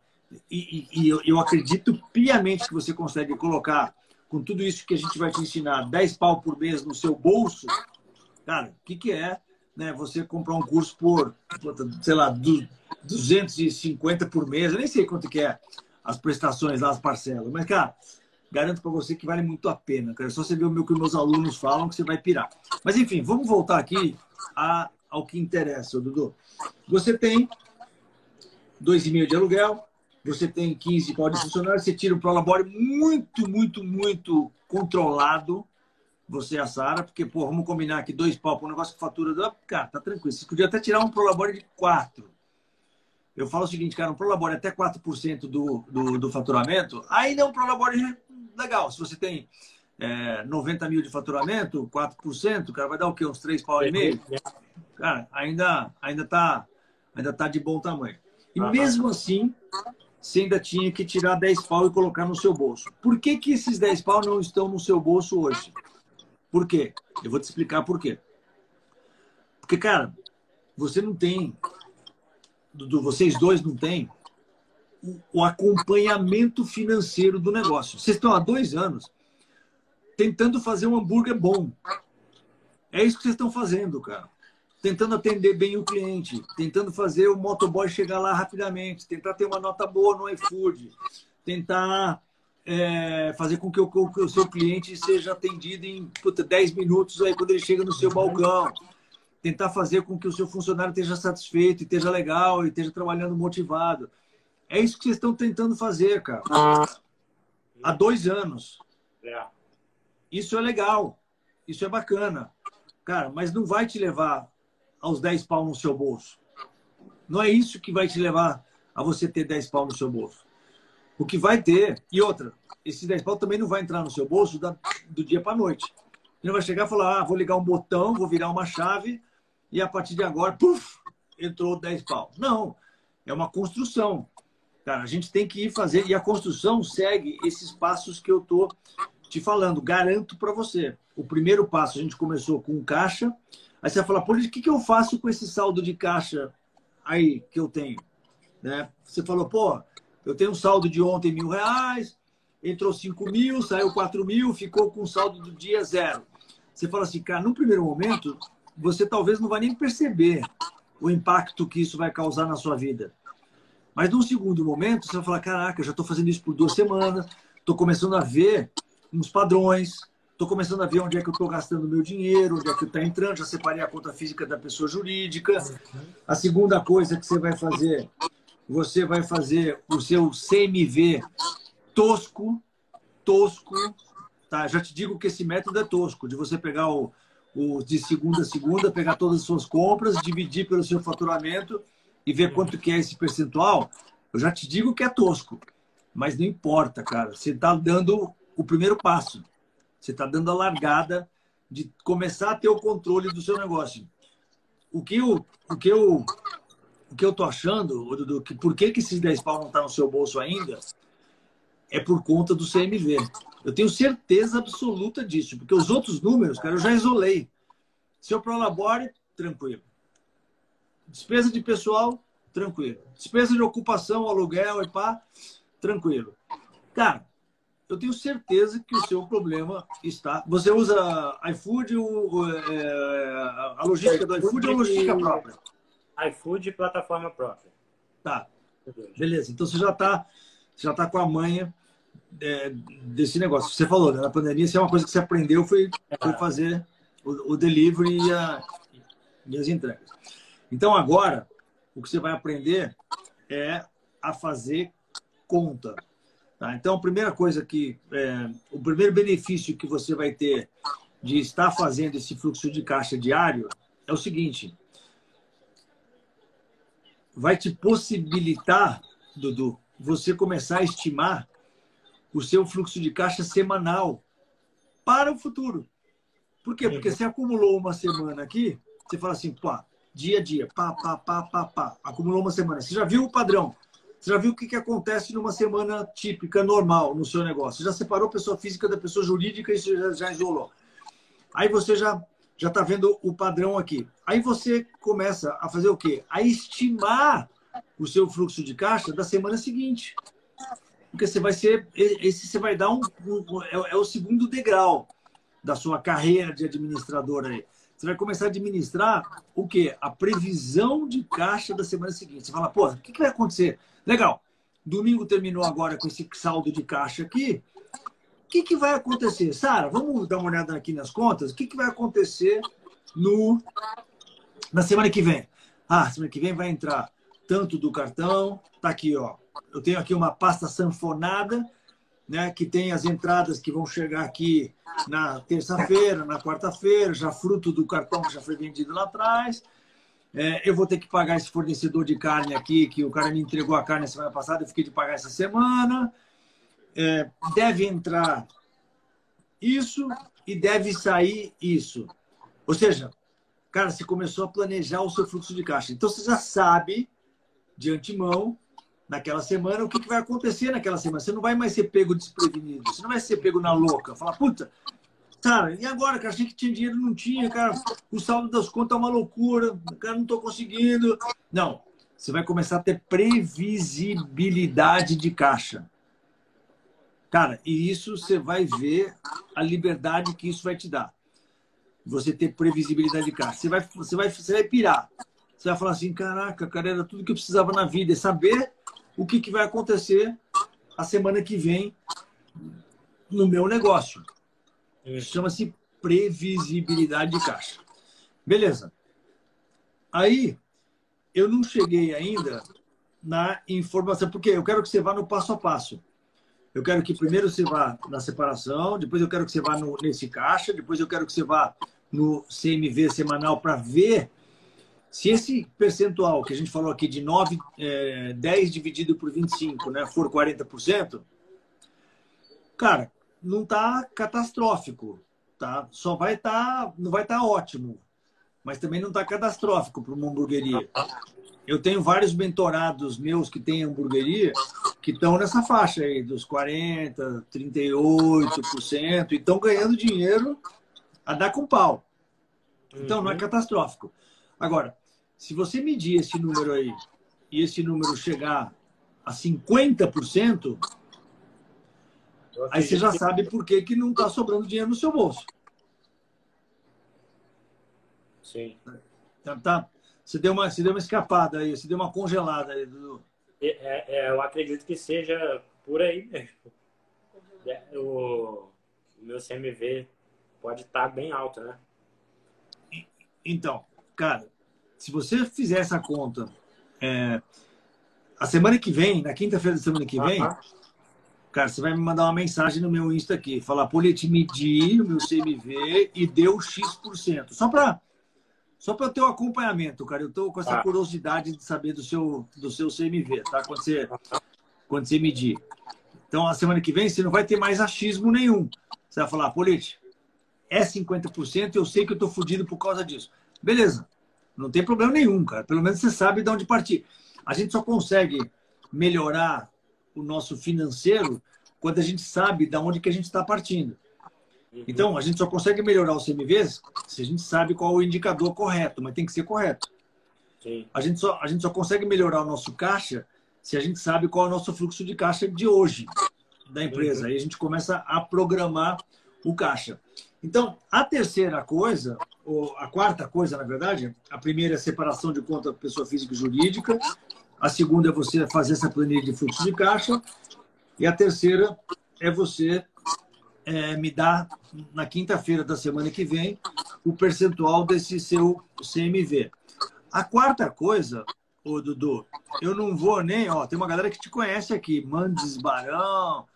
Speaker 1: e, e, e eu, eu acredito piamente que você consegue colocar com tudo isso que a gente vai te ensinar, 10 pau por mês no seu bolso, cara, o que, que é né, você comprar um curso por, sei lá, 250 por mês, eu nem sei quanto que é as prestações as parcelas, mas, cara, garanto para você que vale muito a pena, cara. É só você ver o que meus alunos falam que você vai pirar. Mas, enfim, vamos voltar aqui a, ao que interessa, Dudu. Você tem 2,5 de aluguel, você tem 15 pau de funcionário, você tira um prolabore muito, muito, muito controlado, você e a Sara, porque, pô, vamos combinar aqui dois pau para um negócio que fatura. Do... Cara, tá tranquilo. Você podia até tirar um prolabore de 4. Eu falo o seguinte, cara, um prolabore até 4% do, do, do faturamento, ainda é um prolabore legal. Se você tem é, 90 mil de faturamento, 4%, cara, vai dar o quê? Uns 3 pau e meio? Cara, ainda, ainda, tá, ainda tá de bom tamanho. E mesmo assim, você ainda tinha que tirar 10 pau e colocar no seu bolso. Por que, que esses 10 pau não estão no seu bolso hoje? Por quê? Eu vou te explicar por quê. Porque, cara, você não tem, do, vocês dois não têm, o acompanhamento financeiro do negócio. Vocês estão há dois anos tentando fazer um hambúrguer bom. É isso que vocês estão fazendo, cara. Tentando atender bem o cliente, tentando fazer o motoboy chegar lá rapidamente, tentar ter uma nota boa no iFood, tentar é, fazer com que o, que o, seu cliente seja atendido em puta, 10 minutos aí quando ele chega no seu balcão. Tentar fazer com que o seu funcionário esteja satisfeito, esteja legal, e esteja trabalhando motivado. É isso que vocês estão tentando fazer, cara. Há dois anos. É. Isso é legal. Isso é bacana. Cara, mas não vai te levar aos 10 pau no seu bolso. Não é isso que vai te levar a você ter 10 pau no seu bolso. O que vai ter, e outra, esses 10 pau também não vai entrar no seu bolso da, do dia para noite. Ele vai chegar e falar: ah, vou ligar um botão, vou virar uma chave, e a partir de agora, puf, entrou 10 pau. Não, é uma construção. Cara, a gente tem que ir fazer, e a construção segue esses passos que eu estou te falando, garanto para você. O primeiro passo, a gente começou com caixa, aí você vai falar, por o que, que eu faço com esse saldo de caixa aí que eu tenho? Né? Você falou, pô, eu tenho um saldo de ontem mil reais, entrou cinco mil, saiu quatro mil, ficou com saldo do dia zero. Você fala assim, cara, no primeiro momento, você talvez não vai nem perceber o impacto que isso vai causar na sua vida. Mas num segundo momento, você vai falar: caraca, já estou fazendo isso por duas semanas, estou começando a ver uns padrões, estou começando a ver onde é que eu estou gastando meu dinheiro, onde é que está entrando, já separei a conta física da pessoa jurídica. A segunda coisa que você vai fazer, você vai fazer o seu CMV tosco, tosco, tá? Já te digo que esse método é tosco, de você pegar o, o de segunda a segunda, pegar todas as suas compras, dividir pelo seu faturamento e ver quanto que é esse percentual, eu já te digo que é tosco. Mas não importa, cara. Você está dando o primeiro passo. Você está dando a largada de começar a ter o controle do seu negócio. O que eu, o que eu, o que eu tô achando, Dudu, que por que, que esses 10 pau não tá no seu bolso ainda, é por conta do CMV. Eu tenho certeza absoluta disso, porque os outros números, cara, eu já isolei. Seu Prolabore, tranquilo. Despesa de pessoal, tranquilo. Despesa de ocupação, aluguel e pá, tranquilo. Cara, eu tenho certeza que o seu problema está. Você usa iFood, o, é, a logística do iFood ou a logística própria?
Speaker 3: iFood e plataforma própria.
Speaker 1: Tá. Beleza. Então você já está já tá com a manha é, desse negócio. Você falou, né? na pandemia, se é uma coisa que você aprendeu, foi, foi fazer o, o delivery e, a, e as entregas. Então, agora, o que você vai aprender é a fazer conta. Tá? Então, a primeira coisa que. É, o primeiro benefício que você vai ter de estar fazendo esse fluxo de caixa diário é o seguinte: vai te possibilitar, Dudu, você começar a estimar o seu fluxo de caixa semanal para o futuro. Por quê? Porque você acumulou uma semana aqui, você fala assim, pá, dia a dia, pá, pá, pá, pá, pá, acumulou uma semana. Você já viu o padrão? Você já viu o que, que acontece numa semana típica, normal, no seu negócio? Você já separou pessoa física da pessoa jurídica e já, já isolou. Aí você já já está vendo o padrão aqui. Aí você começa a fazer o quê? A estimar o seu fluxo de caixa da semana seguinte. Porque você vai ser, esse você vai dar um, um é, é, o segundo degrau da sua carreira de administrador aí. Você vai começar a administrar o quê? A previsão de caixa da semana seguinte. Você fala, pô, o que, que vai acontecer? Legal, domingo terminou agora com esse saldo de caixa aqui. O que, que vai acontecer? Sara, vamos dar uma olhada aqui nas contas. O que, que vai acontecer no, na semana que vem? Ah, semana que vem vai entrar tanto do cartão. Tá aqui, ó. Eu tenho aqui uma pasta sanfonada, né? Que tem as entradas que vão chegar aqui na terça-feira, na quarta-feira, já fruto do cartão que já foi vendido lá atrás. É, eu vou ter que pagar esse fornecedor de carne aqui, que o cara me entregou a carne semana passada, eu fiquei de pagar essa semana é, deve entrar isso e deve sair isso. Ou seja, cara, você começou a planejar o seu fluxo de caixa. Então você já sabe de antemão, naquela semana, o que, vai acontecer naquela semana. Você não vai mais ser pego desprevenido. Você não vai ser pego na louca. Falar, puta, cara, e agora, cara? Achei que tinha dinheiro, não tinha, cara. O saldo das contas é uma loucura, cara, não estou conseguindo. Não. Você vai começar a ter previsibilidade de caixa. Cara, e isso você vai ver a liberdade que isso vai te dar. Você ter previsibilidade de caixa. Você vai, você vai, você vai pirar. Você vai falar assim: caraca, cara, era tudo que eu precisava na vida. É saber o que, que vai acontecer a semana que vem no meu negócio. Chama-se previsibilidade de caixa. Beleza. Aí, eu não cheguei ainda na informação, porque eu quero que você vá no passo a passo. Eu quero que primeiro você vá na separação, depois eu quero que você vá no, nesse caixa, depois eu quero que você vá no CMV semanal para ver se esse percentual que a gente falou aqui de 9, é, 10 dividido por 25 né, for 40%, cara, não está catastrófico. Tá? Só vai estar, tá, não vai estar tá ótimo, mas também não está catastrófico para uma hamburgueria. Eu tenho vários mentorados meus que têm hamburgueria que estão nessa faixa aí, dos 40%, 38%, e estão ganhando dinheiro a dar com pau. Então, uhum. não é uhum. catastrófico. Agora, se você medir esse número aí e esse número chegar a 50%, aí você já sabe por que, que não está sobrando dinheiro no seu bolso.
Speaker 3: Sim.
Speaker 1: Tá, tá, você, deu uma, você deu uma escapada aí, você deu uma congelada aí, Dudu.
Speaker 3: É, é, é, eu acredito que seja por aí mesmo. É, o, o meu CMV pode estar bem alto, né?
Speaker 1: Então, cara, se você fizer essa conta, é, a semana que vem, na quinta-feira da semana que vem, uh -huh. cara, você vai me mandar uma mensagem no meu Insta aqui, falar, Polite, medi o meu CMV e deu X%. Só para só para ter o um acompanhamento, cara. Eu estou com essa ah. curiosidade de saber do seu, do seu CMV, tá? Quando você, quando você medir. Então, a semana que vem, você não vai ter mais achismo nenhum. Você vai falar, Polite, é 50% eu sei que eu estou fudido por causa disso. Beleza. Não tem problema nenhum, cara. Pelo menos você sabe de onde partir. A gente só consegue melhorar o nosso financeiro quando a gente sabe de onde que a gente está partindo. Uhum. Então, a gente só consegue melhorar os CMVs se a gente sabe qual é o indicador correto, mas tem que ser correto. Sim. A, gente só, a gente só consegue melhorar o nosso caixa se a gente sabe qual é o nosso fluxo de caixa de hoje da empresa. Uhum. Aí a gente começa a programar o caixa. Então, a terceira coisa, ou a quarta coisa, na verdade, a primeira é a separação de conta pessoa física e jurídica, a segunda é você fazer essa planilha de fluxo de caixa, e a terceira é você é, me dar na quinta-feira da semana que vem o percentual desse seu CMV. A quarta coisa, ô Dudu, eu não vou nem, ó, tem uma galera que te conhece aqui, Mandes Barão,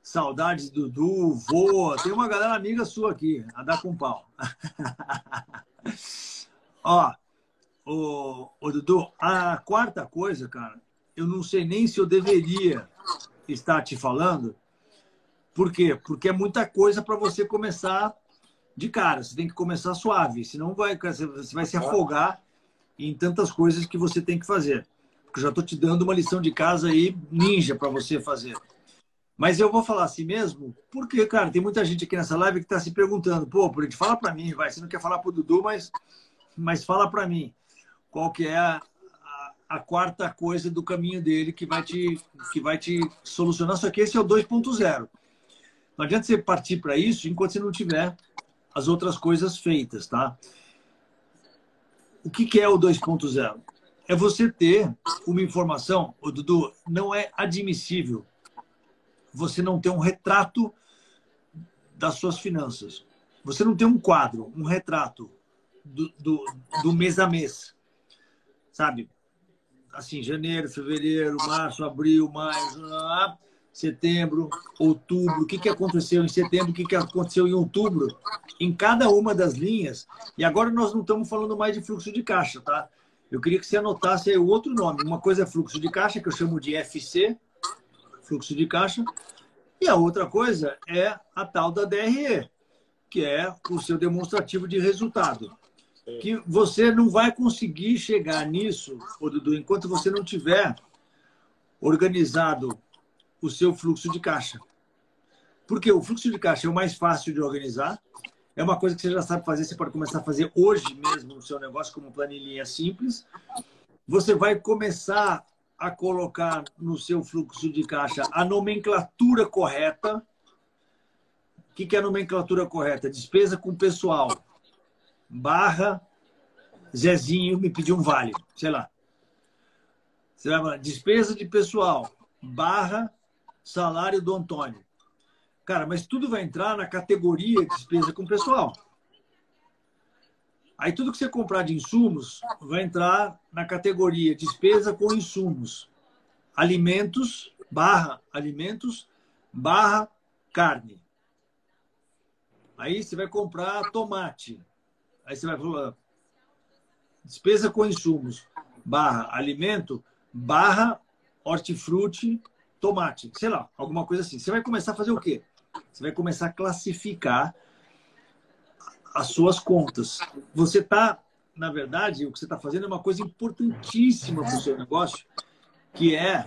Speaker 1: Saudades Dudu, Voa, tem uma galera amiga sua aqui, a dar com pau. *laughs* ó, ô, ô Dudu, a quarta coisa, cara, eu não sei nem se eu deveria estar te falando, Por quê? Porque é muita coisa para você começar de cara. Você tem que começar suave, senão vai, você vai se afogar em tantas coisas que você tem que fazer. Porque eu já estou te dando uma lição de casa aí ninja para você fazer. Mas eu vou falar assim mesmo, porque, cara, tem muita gente aqui nessa live que está se perguntando, pô, por fala para mim, vai, você não quer falar para o Dudu, mas, mas fala para mim qual que é a, a, a, quarta coisa do caminho dele que vai te, que vai te solucionar. Só que esse é o 2.0. Não adianta você partir para isso enquanto você não tiver as outras coisas feitas, tá? O que, que é o 2.0? É você ter uma informação, o Dudu, não é admissível você não ter um retrato das suas finanças. Você não tem um quadro, um retrato do, do, do mês a mês. Sabe? Assim, janeiro, fevereiro, março, abril, maio, setembro, outubro. O que, que aconteceu em setembro? O que, que aconteceu em outubro? Em cada uma das linhas. E agora nós não estamos falando mais de fluxo de caixa, tá? Eu queria que você anotasse outro nome. Uma coisa é fluxo de caixa, que eu chamo de FC, fluxo de caixa. E a outra coisa é a tal da DRE, que é o seu demonstrativo de resultado. Que você não vai conseguir chegar nisso, Dudu, enquanto você não tiver organizado o seu fluxo de caixa. Porque o fluxo de caixa é o mais fácil de organizar, é uma coisa que você já sabe fazer, você pode começar a fazer hoje mesmo no seu negócio como planilha simples. Você vai começar a colocar no seu fluxo de caixa a nomenclatura correta. O que é a nomenclatura correta? Despesa com pessoal. Barra Zezinho me pediu um vale, sei lá. Você vai falar, despesa de pessoal, barra salário do Antônio. Cara, mas tudo vai entrar na categoria despesa com pessoal. Aí tudo que você comprar de insumos vai entrar na categoria despesa com insumos. Alimentos, barra alimentos, barra carne. Aí você vai comprar tomate. Aí você vai falar despesa com insumos, barra alimento, barra hortifruti, tomate. Sei lá, alguma coisa assim. Você vai começar a fazer o quê? Você vai começar a classificar as suas contas. Você está, na verdade, o que você está fazendo é uma coisa importantíssima para o seu negócio, que é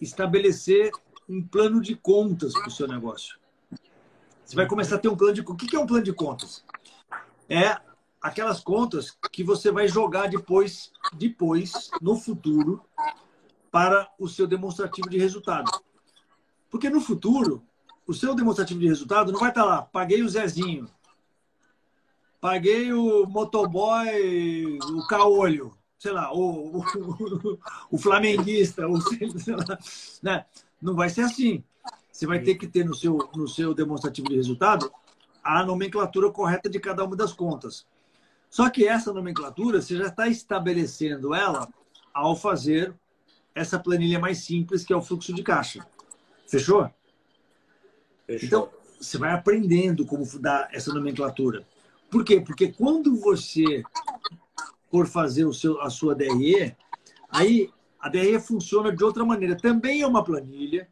Speaker 1: estabelecer um plano de contas para o seu negócio. Você vai começar a ter um plano de O que é um plano de contas? É aquelas contas que você vai jogar depois, depois no futuro, para o seu demonstrativo de resultado. Porque no futuro, o seu demonstrativo de resultado não vai estar lá, paguei o Zezinho, paguei o motoboy, o caolho, sei lá, o, o, *laughs* o flamenguista, o, *laughs* sei lá, né? Não vai ser assim. Você vai ter que ter no seu, no seu demonstrativo de resultado a nomenclatura correta de cada uma das contas. Só que essa nomenclatura você já está estabelecendo ela ao fazer essa planilha mais simples, que é o fluxo de caixa. Fechou? Fechou. Então, você vai aprendendo como dar essa nomenclatura. Por quê? Porque quando você for fazer o seu, a sua DRE, aí a DRE funciona de outra maneira. Também é uma planilha.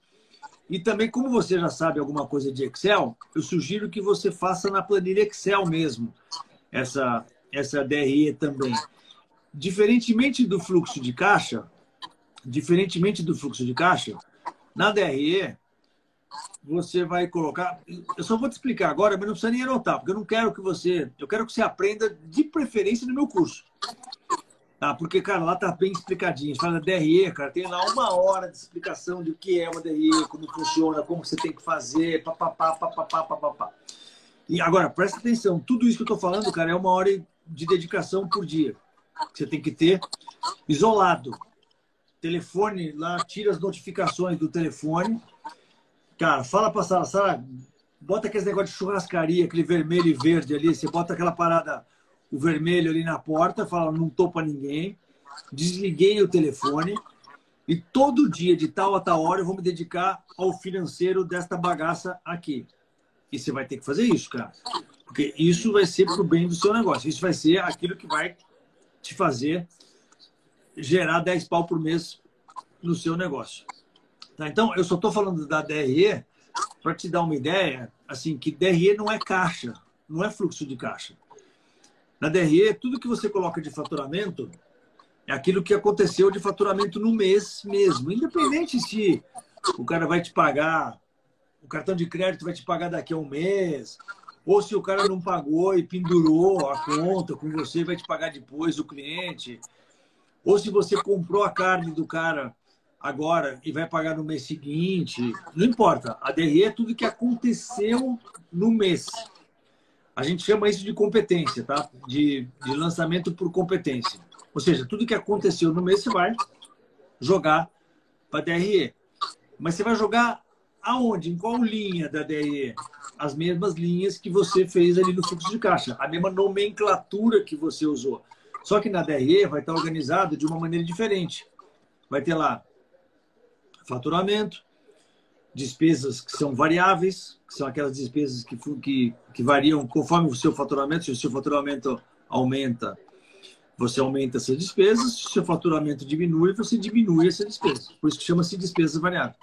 Speaker 1: E também, como você já sabe alguma coisa de Excel, eu sugiro que você faça na planilha Excel mesmo, essa, essa DRE também. Diferentemente do fluxo de caixa, diferentemente do fluxo de caixa, na DRE, você vai colocar. Eu só vou te explicar agora, mas não precisa nem anotar, porque eu não quero que você. Eu quero que você aprenda de preferência no meu curso. Tá? Porque, cara, lá tá bem explicadinho. Você fala DRE, cara, tem lá uma hora de explicação de o que é uma DRE, como funciona, como você tem que fazer, papapá, papapá, papapá. E agora, presta atenção, tudo isso que eu tô falando, cara, é uma hora de dedicação por dia. Que você tem que ter isolado. Telefone lá, tira as notificações do telefone Cara, fala pra Sara, Sara, bota aquele negócio de churrascaria, aquele vermelho e verde ali, você bota aquela parada, o vermelho ali na porta, fala, não tô pra ninguém. Desliguei o telefone e todo dia, de tal a tal hora, eu vou me dedicar ao financeiro desta bagaça aqui. E você vai ter que fazer isso, cara. Porque isso vai ser pro bem do seu negócio. Isso vai ser aquilo que vai te fazer gerar 10 pau por mês no seu negócio. Tá? Então, eu só estou falando da DRE para te dar uma ideia, assim, que DRE não é caixa, não é fluxo de caixa. Na DRE, tudo que você coloca de faturamento é aquilo que aconteceu de faturamento no mês mesmo. Independente se o cara vai te pagar, o cartão de crédito vai te pagar daqui a um mês, ou se o cara não pagou e pendurou a conta com você, vai te pagar depois o cliente, ou se você comprou a carne do cara agora e vai pagar no mês seguinte, não importa. A DRE é tudo que aconteceu no mês. A gente chama isso de competência, tá? De, de lançamento por competência. Ou seja, tudo que aconteceu no mês você vai jogar para a DRE. Mas você vai jogar aonde? Em qual linha da DRE? As mesmas linhas que você fez ali no fluxo de caixa, a mesma nomenclatura que você usou. Só que na DRE vai estar organizado de uma maneira diferente. Vai ter lá faturamento, despesas que são variáveis, que são aquelas despesas que, que, que variam conforme o seu faturamento. Se o seu faturamento aumenta, você aumenta essas despesas. Se o seu faturamento diminui, você diminui essa despesa. Por isso que chama-se despesa variável.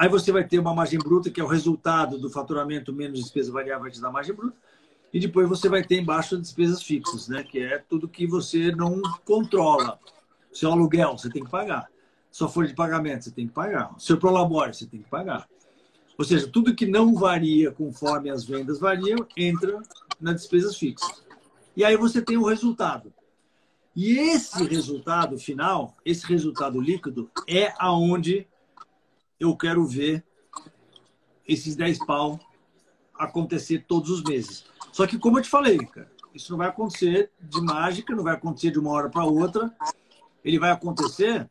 Speaker 1: Aí você vai ter uma margem bruta, que é o resultado do faturamento menos despesa variável vai te dar margem bruta. E depois você vai ter embaixo despesas fixas, né? que é tudo que você não controla. Seu aluguel, você tem que pagar. Sua folha de pagamento, você tem que pagar. Seu prolabore, você tem que pagar. Ou seja, tudo que não varia conforme as vendas variam, entra nas despesas fixas. E aí você tem o resultado. E esse resultado final, esse resultado líquido, é aonde eu quero ver esses 10 pau acontecer todos os meses. Só que, como eu te falei, cara, isso não vai acontecer de mágica, não vai acontecer de uma hora para outra. Ele vai acontecer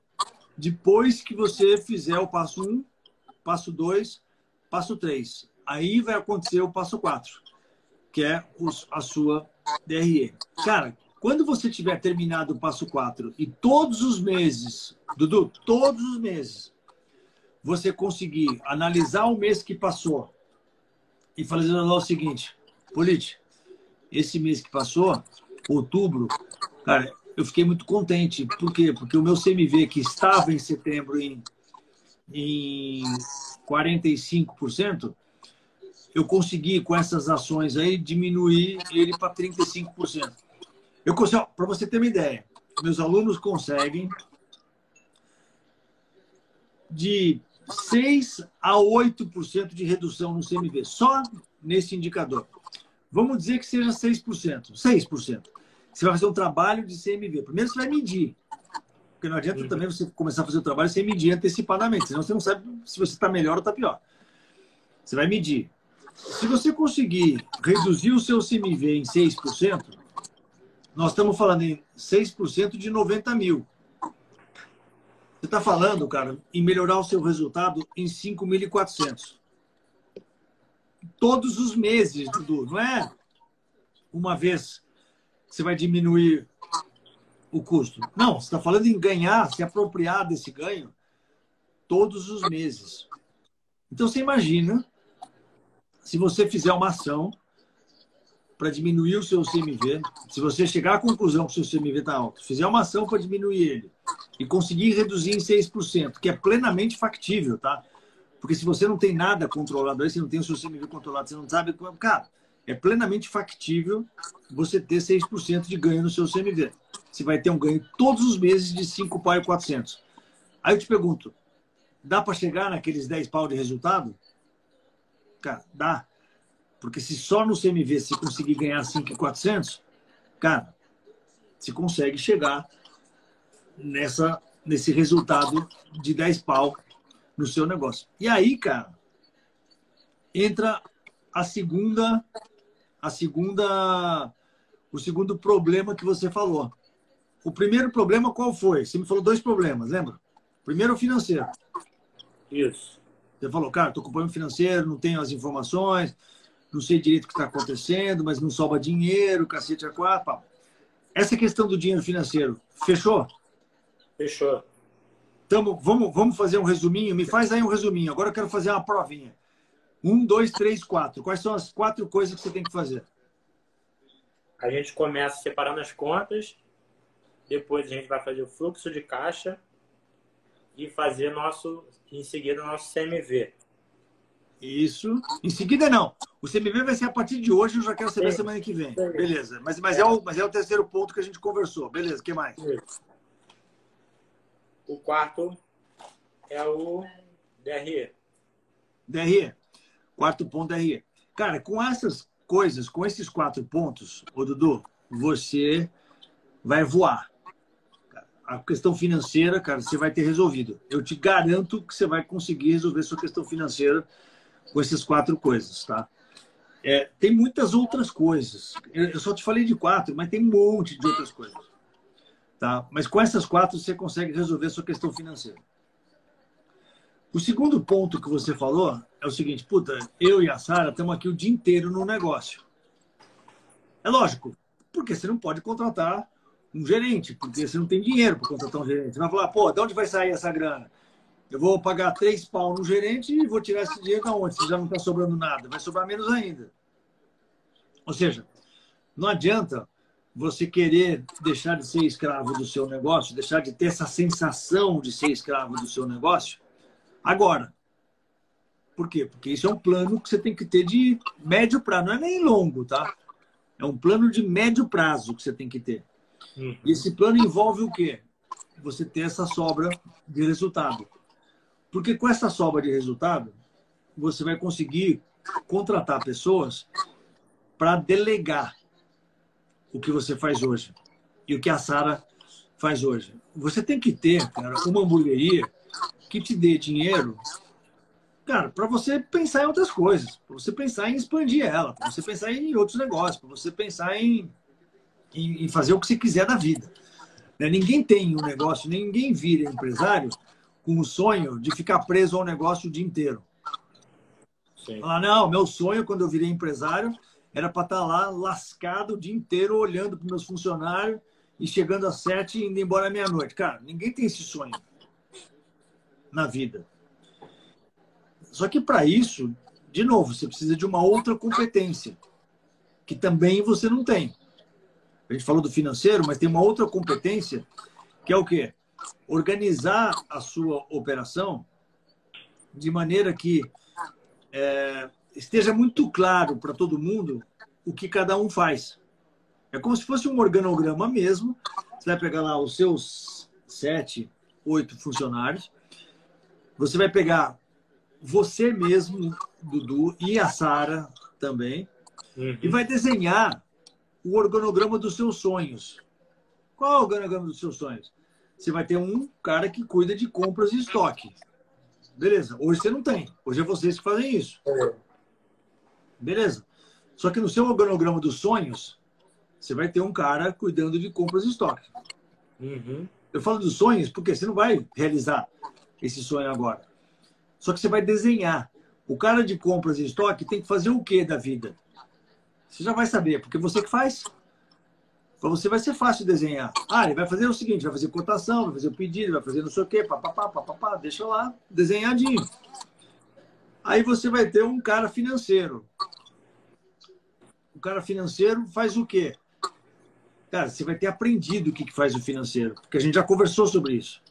Speaker 1: depois que você fizer o passo 1, um, passo 2, passo 3. Aí vai acontecer o passo 4, que é a sua DRE. Cara, quando você tiver terminado o passo 4 e todos os meses, Dudu, todos os meses, você conseguir analisar o mês que passou e fazer o seguinte, Polite, esse mês que passou, outubro, cara, eu fiquei muito contente. Por quê? Porque o meu CMV, que estava em setembro em, em 45%, eu consegui, com essas ações aí, diminuir ele para 35%. Eu consigo, para você ter uma ideia, meus alunos conseguem de 6 a 8% de redução no CMV, só nesse indicador. Vamos dizer que seja 6%. 6%. Você vai fazer um trabalho de CMV. Primeiro você vai medir. Porque não adianta uhum. também você começar a fazer o trabalho sem medir antecipadamente, senão você não sabe se você está melhor ou está pior. Você vai medir. Se você conseguir reduzir o seu CMV em 6%, nós estamos falando em 6% de 90 mil. Você está falando, cara, em melhorar o seu resultado em 5.400. Todos os meses, Dudu, não é uma vez que você vai diminuir o custo. Não, você está falando em ganhar, se apropriar desse ganho todos os meses. Então você imagina se você fizer uma ação para diminuir o seu CMV, se você chegar à conclusão que o seu CMV está alto, fizer uma ação para diminuir ele e conseguir reduzir em 6%, que é plenamente factível, tá? Porque se você não tem nada controlado aí, você não tem o seu CMV controlado, você não sabe, cara, é plenamente factível você ter 6% de ganho no seu CMV. Você vai ter um ganho todos os meses de 5 pau e 400. Aí eu te pergunto, dá para chegar naqueles 10 pau de resultado? Cara, dá. Porque se só no CMV você conseguir ganhar 5,400, cara, você consegue chegar nessa, nesse resultado de 10 pau no seu negócio. E aí, cara, entra a segunda, a segunda, o segundo problema que você falou. O primeiro problema qual foi? Você me falou dois problemas, lembra? Primeiro, o financeiro.
Speaker 3: Isso.
Speaker 1: Você falou, cara, estou com problema financeiro, não tenho as informações, não sei direito o que está acontecendo, mas não sobra dinheiro, cacete a quatro. Essa questão do dinheiro financeiro, fechou?
Speaker 3: Fechou.
Speaker 1: Então, vamos, vamos fazer um resuminho? Me faz aí um resuminho. Agora eu quero fazer uma provinha. Um, dois, três, quatro. Quais são as quatro coisas que você tem que fazer?
Speaker 3: A gente começa separando as contas, depois a gente vai fazer o fluxo de caixa e fazer nosso, em seguida, nosso CMV.
Speaker 1: Isso. Em seguida, não. O CMV vai ser a partir de hoje, eu já quero saber
Speaker 3: Sim.
Speaker 1: semana que vem.
Speaker 3: Sim.
Speaker 1: Beleza. Mas, mas, é o, mas é o terceiro ponto que a gente conversou. Beleza, o que mais?
Speaker 3: O quarto é o DRE.
Speaker 1: DRE. Quarto ponto DRE. Cara, com essas coisas, com esses quatro pontos, ô Dudu, você vai voar. A questão financeira, cara, você vai ter resolvido. Eu te garanto que você vai conseguir resolver sua questão financeira com essas quatro coisas, tá? É, tem muitas outras coisas. Eu só te falei de quatro, mas tem um monte de outras coisas. Tá? Mas com essas quatro você consegue resolver sua questão financeira. O segundo ponto que você falou é o seguinte: puta, eu e a Sara estamos aqui o dia inteiro no negócio. É lógico, porque você não pode contratar um gerente, porque você não tem dinheiro para contratar um gerente. Você vai falar, pô, de onde vai sair essa grana? Eu vou pagar três pau no gerente e vou tirar esse dinheiro da onde? Se já não está sobrando nada, vai sobrar menos ainda. Ou seja, não adianta você querer deixar de ser escravo do seu negócio, deixar de ter essa sensação de ser escravo do seu negócio agora. Por quê? Porque isso é um plano que você tem que ter de médio prazo, não é nem longo, tá? É um plano de médio prazo que você tem que ter.
Speaker 3: Uhum.
Speaker 1: E esse plano envolve o quê? Você ter essa sobra de resultado. Porque com essa sobra de resultado, você vai conseguir contratar pessoas para delegar o que você faz hoje e o que a Sara faz hoje. Você tem que ter, cara, uma hamburgueria que te dê dinheiro, cara, para você pensar em outras coisas, para você pensar em expandir ela, para você pensar em outros negócios, para você pensar em, em, em fazer o que você quiser da vida. Né? Ninguém tem um negócio, ninguém vira empresário com o sonho de ficar preso ao negócio o dia inteiro.
Speaker 3: Sim.
Speaker 1: Falar, não, meu sonho quando eu virei empresário era para estar lá lascado o dia inteiro olhando para meus funcionários e chegando às sete e indo embora à meia-noite. Cara, ninguém tem esse sonho na vida. Só que para isso, de novo, você precisa de uma outra competência que também você não tem. A gente falou do financeiro, mas tem uma outra competência que é o quê? Organizar a sua operação de maneira que é, esteja muito claro para todo mundo o que cada um faz. É como se fosse um organograma mesmo. Você vai pegar lá os seus sete, oito funcionários. Você vai pegar você mesmo, Dudu, e a Sara também,
Speaker 3: Uhum.
Speaker 1: e vai desenhar o organograma dos seus sonhos. Qual é o organograma dos seus sonhos? Você vai ter um cara que cuida de compras e estoque. Beleza. Hoje você não tem. Hoje é vocês que fazem isso. Beleza. Só que no seu organograma dos sonhos, você vai ter um cara cuidando de compras e estoque.
Speaker 3: Uhum.
Speaker 1: Eu falo dos sonhos porque você não vai realizar esse sonho agora. Só que você vai desenhar. O cara de compras e estoque tem que fazer o que da vida? Você já vai saber, porque você que faz. Para você vai ser fácil desenhar. Ah, ele vai fazer o seguinte, vai fazer cotação, vai fazer o pedido, vai fazer não sei o quê, papapá, papapá, deixa lá, desenhadinho. Aí você vai ter um cara financeiro. Cara financeiro faz o quê? Cara, você vai ter aprendido o que que faz o financeiro, porque a gente já conversou sobre isso.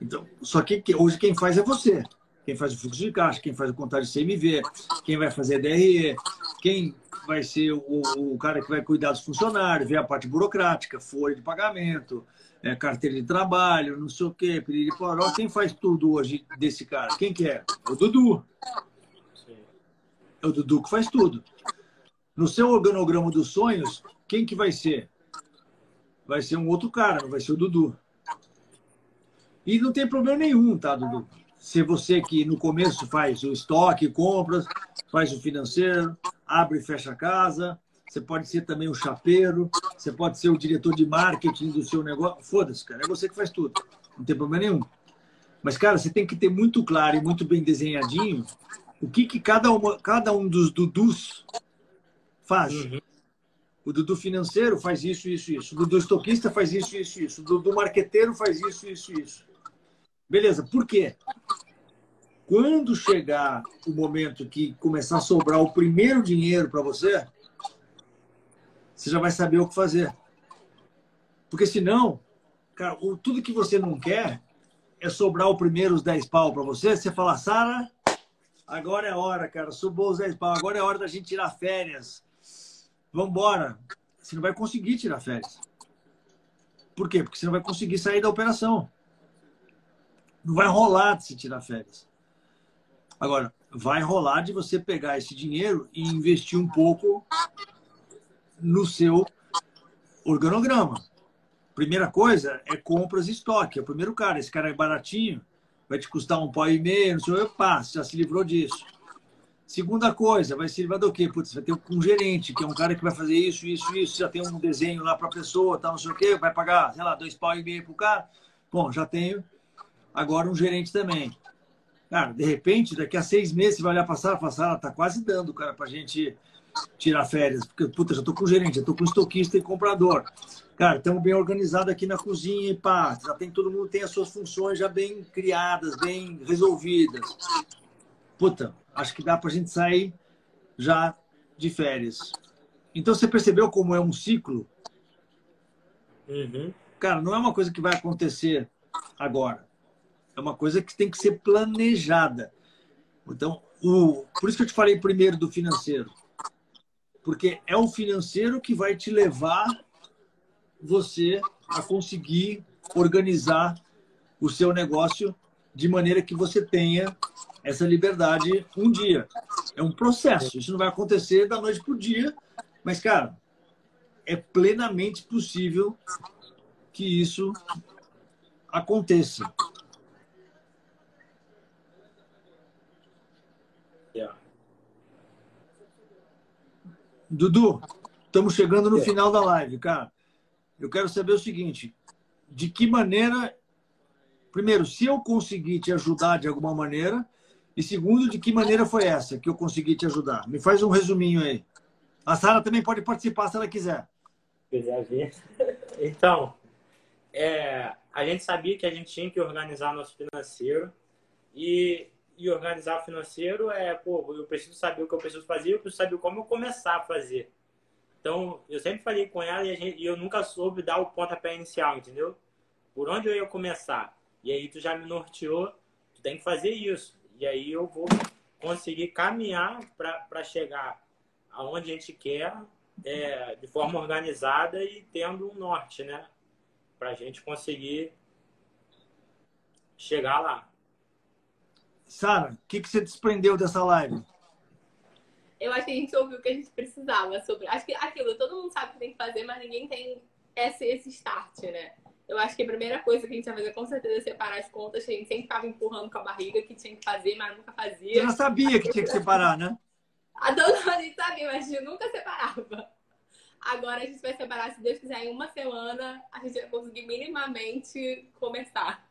Speaker 1: Então, só que hoje quem faz é você. Quem faz o fluxo de caixa, quem faz o contagem CMV, quem vai fazer a DRE, quem vai ser o, o cara que vai cuidar dos funcionários, ver a parte burocrática, folha de pagamento, é, carteira de trabalho, não sei o quê, período de poró. Quem faz tudo hoje desse cara? Quem que é? É o Dudu. É o Dudu que faz tudo. No seu organograma dos sonhos, quem que vai ser? Vai ser um outro cara, não vai ser o Dudu. E não tem problema nenhum, tá, Dudu? Se você que no começo faz o estoque, compras, faz o financeiro, abre e fecha a casa, você pode ser também o chapeiro, você pode ser o diretor de marketing do seu negócio. Foda-se, cara, é você que faz tudo. Não tem problema nenhum. Mas, cara, você tem que ter muito claro e muito bem desenhadinho o que, que cada, uma, cada um dos Dudus faz.
Speaker 3: Uhum.
Speaker 1: O Dudu financeiro faz isso, isso, isso. O Dudu estoquista faz isso, isso, isso. O Dudu marqueteiro faz isso, isso, isso. Beleza, por quê? Quando chegar o momento que começar a sobrar o primeiro dinheiro para você, você já vai saber o que fazer. Porque senão, cara, o- tudo que você não quer é sobrar o primeiro os 10 pau para você, você fala, Sara, Agora é hora, cara. Subou os 10 pau. Agora é hora da gente tirar férias. Vambora. Você não vai conseguir tirar férias. Por quê? Porque você não vai conseguir sair da operação. Não vai rolar de se tirar férias. Agora, vai rolar de você pegar esse dinheiro e investir um pouco no seu organograma. Primeira coisa é compras e estoque. É o primeiro cara. Esse cara é baratinho, vai te custar um pau e meio, não sei o que, já se livrou disso. Segunda coisa, vai se livrar do quê? Putz, vai ter um gerente, que é um cara que vai fazer isso, isso, isso, já tem um desenho lá para a pessoa, tá, não sei o quê, vai pagar, sei lá, dois pau e meio pro cara. Bom, já tenho agora um gerente também. Cara, de repente, daqui a seis meses, você vai olhar passar, passar, tá quase dando, cara, pra gente tirar férias, porque, puta, já tô com gerente, já tô com estoquista e comprador. Cara, estamos bem organizados aqui na cozinha e pá, já tem todo mundo tem as suas funções já bem criadas, bem resolvidas. Puta, acho que dá pra gente sair já de férias. Então você percebeu como é um ciclo?
Speaker 3: Uhum.
Speaker 1: Cara, não é uma coisa que vai acontecer agora. É uma coisa que tem que ser planejada. Então, o... por isso que eu te falei primeiro do financeiro porque é o financeiro que vai te levar você a conseguir organizar o seu negócio de maneira que você tenha essa liberdade um dia. É um processo. Isso não vai acontecer da noite para o dia, mas, cara, é plenamente possível que isso aconteça. Dudu, estamos chegando no é. final da live, cara. Eu quero saber o seguinte: de que maneira, primeiro, se eu conseguir te ajudar de alguma maneira, e segundo, de que maneira foi essa que eu consegui te ajudar? Me faz um resuminho aí. A Sara também pode participar se ela quiser.
Speaker 3: Quiser ver. *laughs* Então, é, a gente sabia que a gente tinha que organizar nosso financeiro e e organizar o financeiro é, pô, eu preciso saber o que eu preciso fazer, eu preciso saber como eu começar a fazer. Então, eu sempre falei com ela e, gente, e eu nunca soube dar o pontapé inicial, entendeu? Por onde eu ia começar? E aí tu já me norteou, tu tem que fazer isso. E aí eu vou conseguir caminhar para chegar aonde a gente quer é, de forma organizada e tendo um norte, né? Para a gente conseguir chegar lá.
Speaker 1: Sara, o que, que você desprendeu dessa live?
Speaker 4: Eu acho que a gente ouviu o que a gente precisava sobre. Acho que aquilo, todo mundo sabe o que tem que fazer, mas ninguém tem esse, esse start, né? Eu acho que a primeira coisa que a gente vai fazer com certeza é separar as contas, que a gente sempre ficava empurrando com a barriga que tinha que fazer, mas nunca fazia.
Speaker 1: Você já sabia que tinha que separar, né?
Speaker 4: A dona a gente sabia, mas a gente nunca separava. Agora a gente vai separar, se Deus quiser, em uma semana a gente vai conseguir minimamente começar.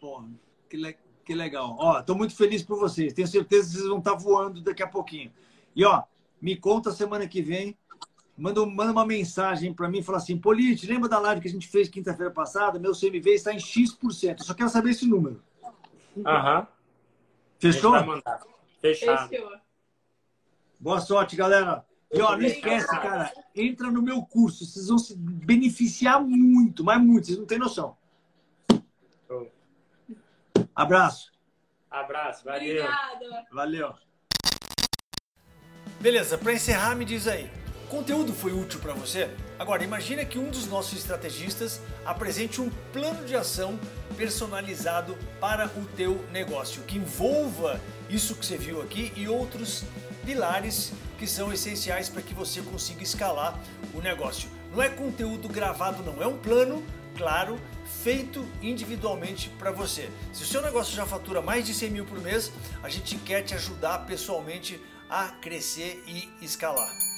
Speaker 1: Porra, que legal. Que legal. Ó, estou muito feliz por vocês. Tenho certeza que vocês vão estar tá voando daqui a pouquinho. E ó, me conta semana que vem. Manda, manda uma mensagem para mim e fala assim: Polite, lembra da live que a gente fez quinta-feira passada? Meu CMV está em X%. Eu só quero saber esse número.
Speaker 3: Aham.
Speaker 1: Fechou?
Speaker 3: Fechado.
Speaker 4: Fechou.
Speaker 1: Boa sorte, galera. E ó, não esquece, cara, entra no meu curso. Vocês vão se beneficiar muito, mas muito, vocês não têm noção. Abraço.
Speaker 3: Abraço, valeu.
Speaker 4: Obrigada.
Speaker 1: Valeu.
Speaker 2: Beleza, para encerrar, me diz aí. Conteúdo foi útil para você? Agora, imagina que um dos nossos estrategistas apresente um plano de ação personalizado para o teu negócio, que envolva isso que você viu aqui e outros pilares que são essenciais para que você consiga escalar o negócio. Não é conteúdo gravado, não, é um plano claro, feito individualmente para você. Se o seu negócio já fatura mais de 100 mil por mês, a gente quer te ajudar pessoalmente a crescer e escalar.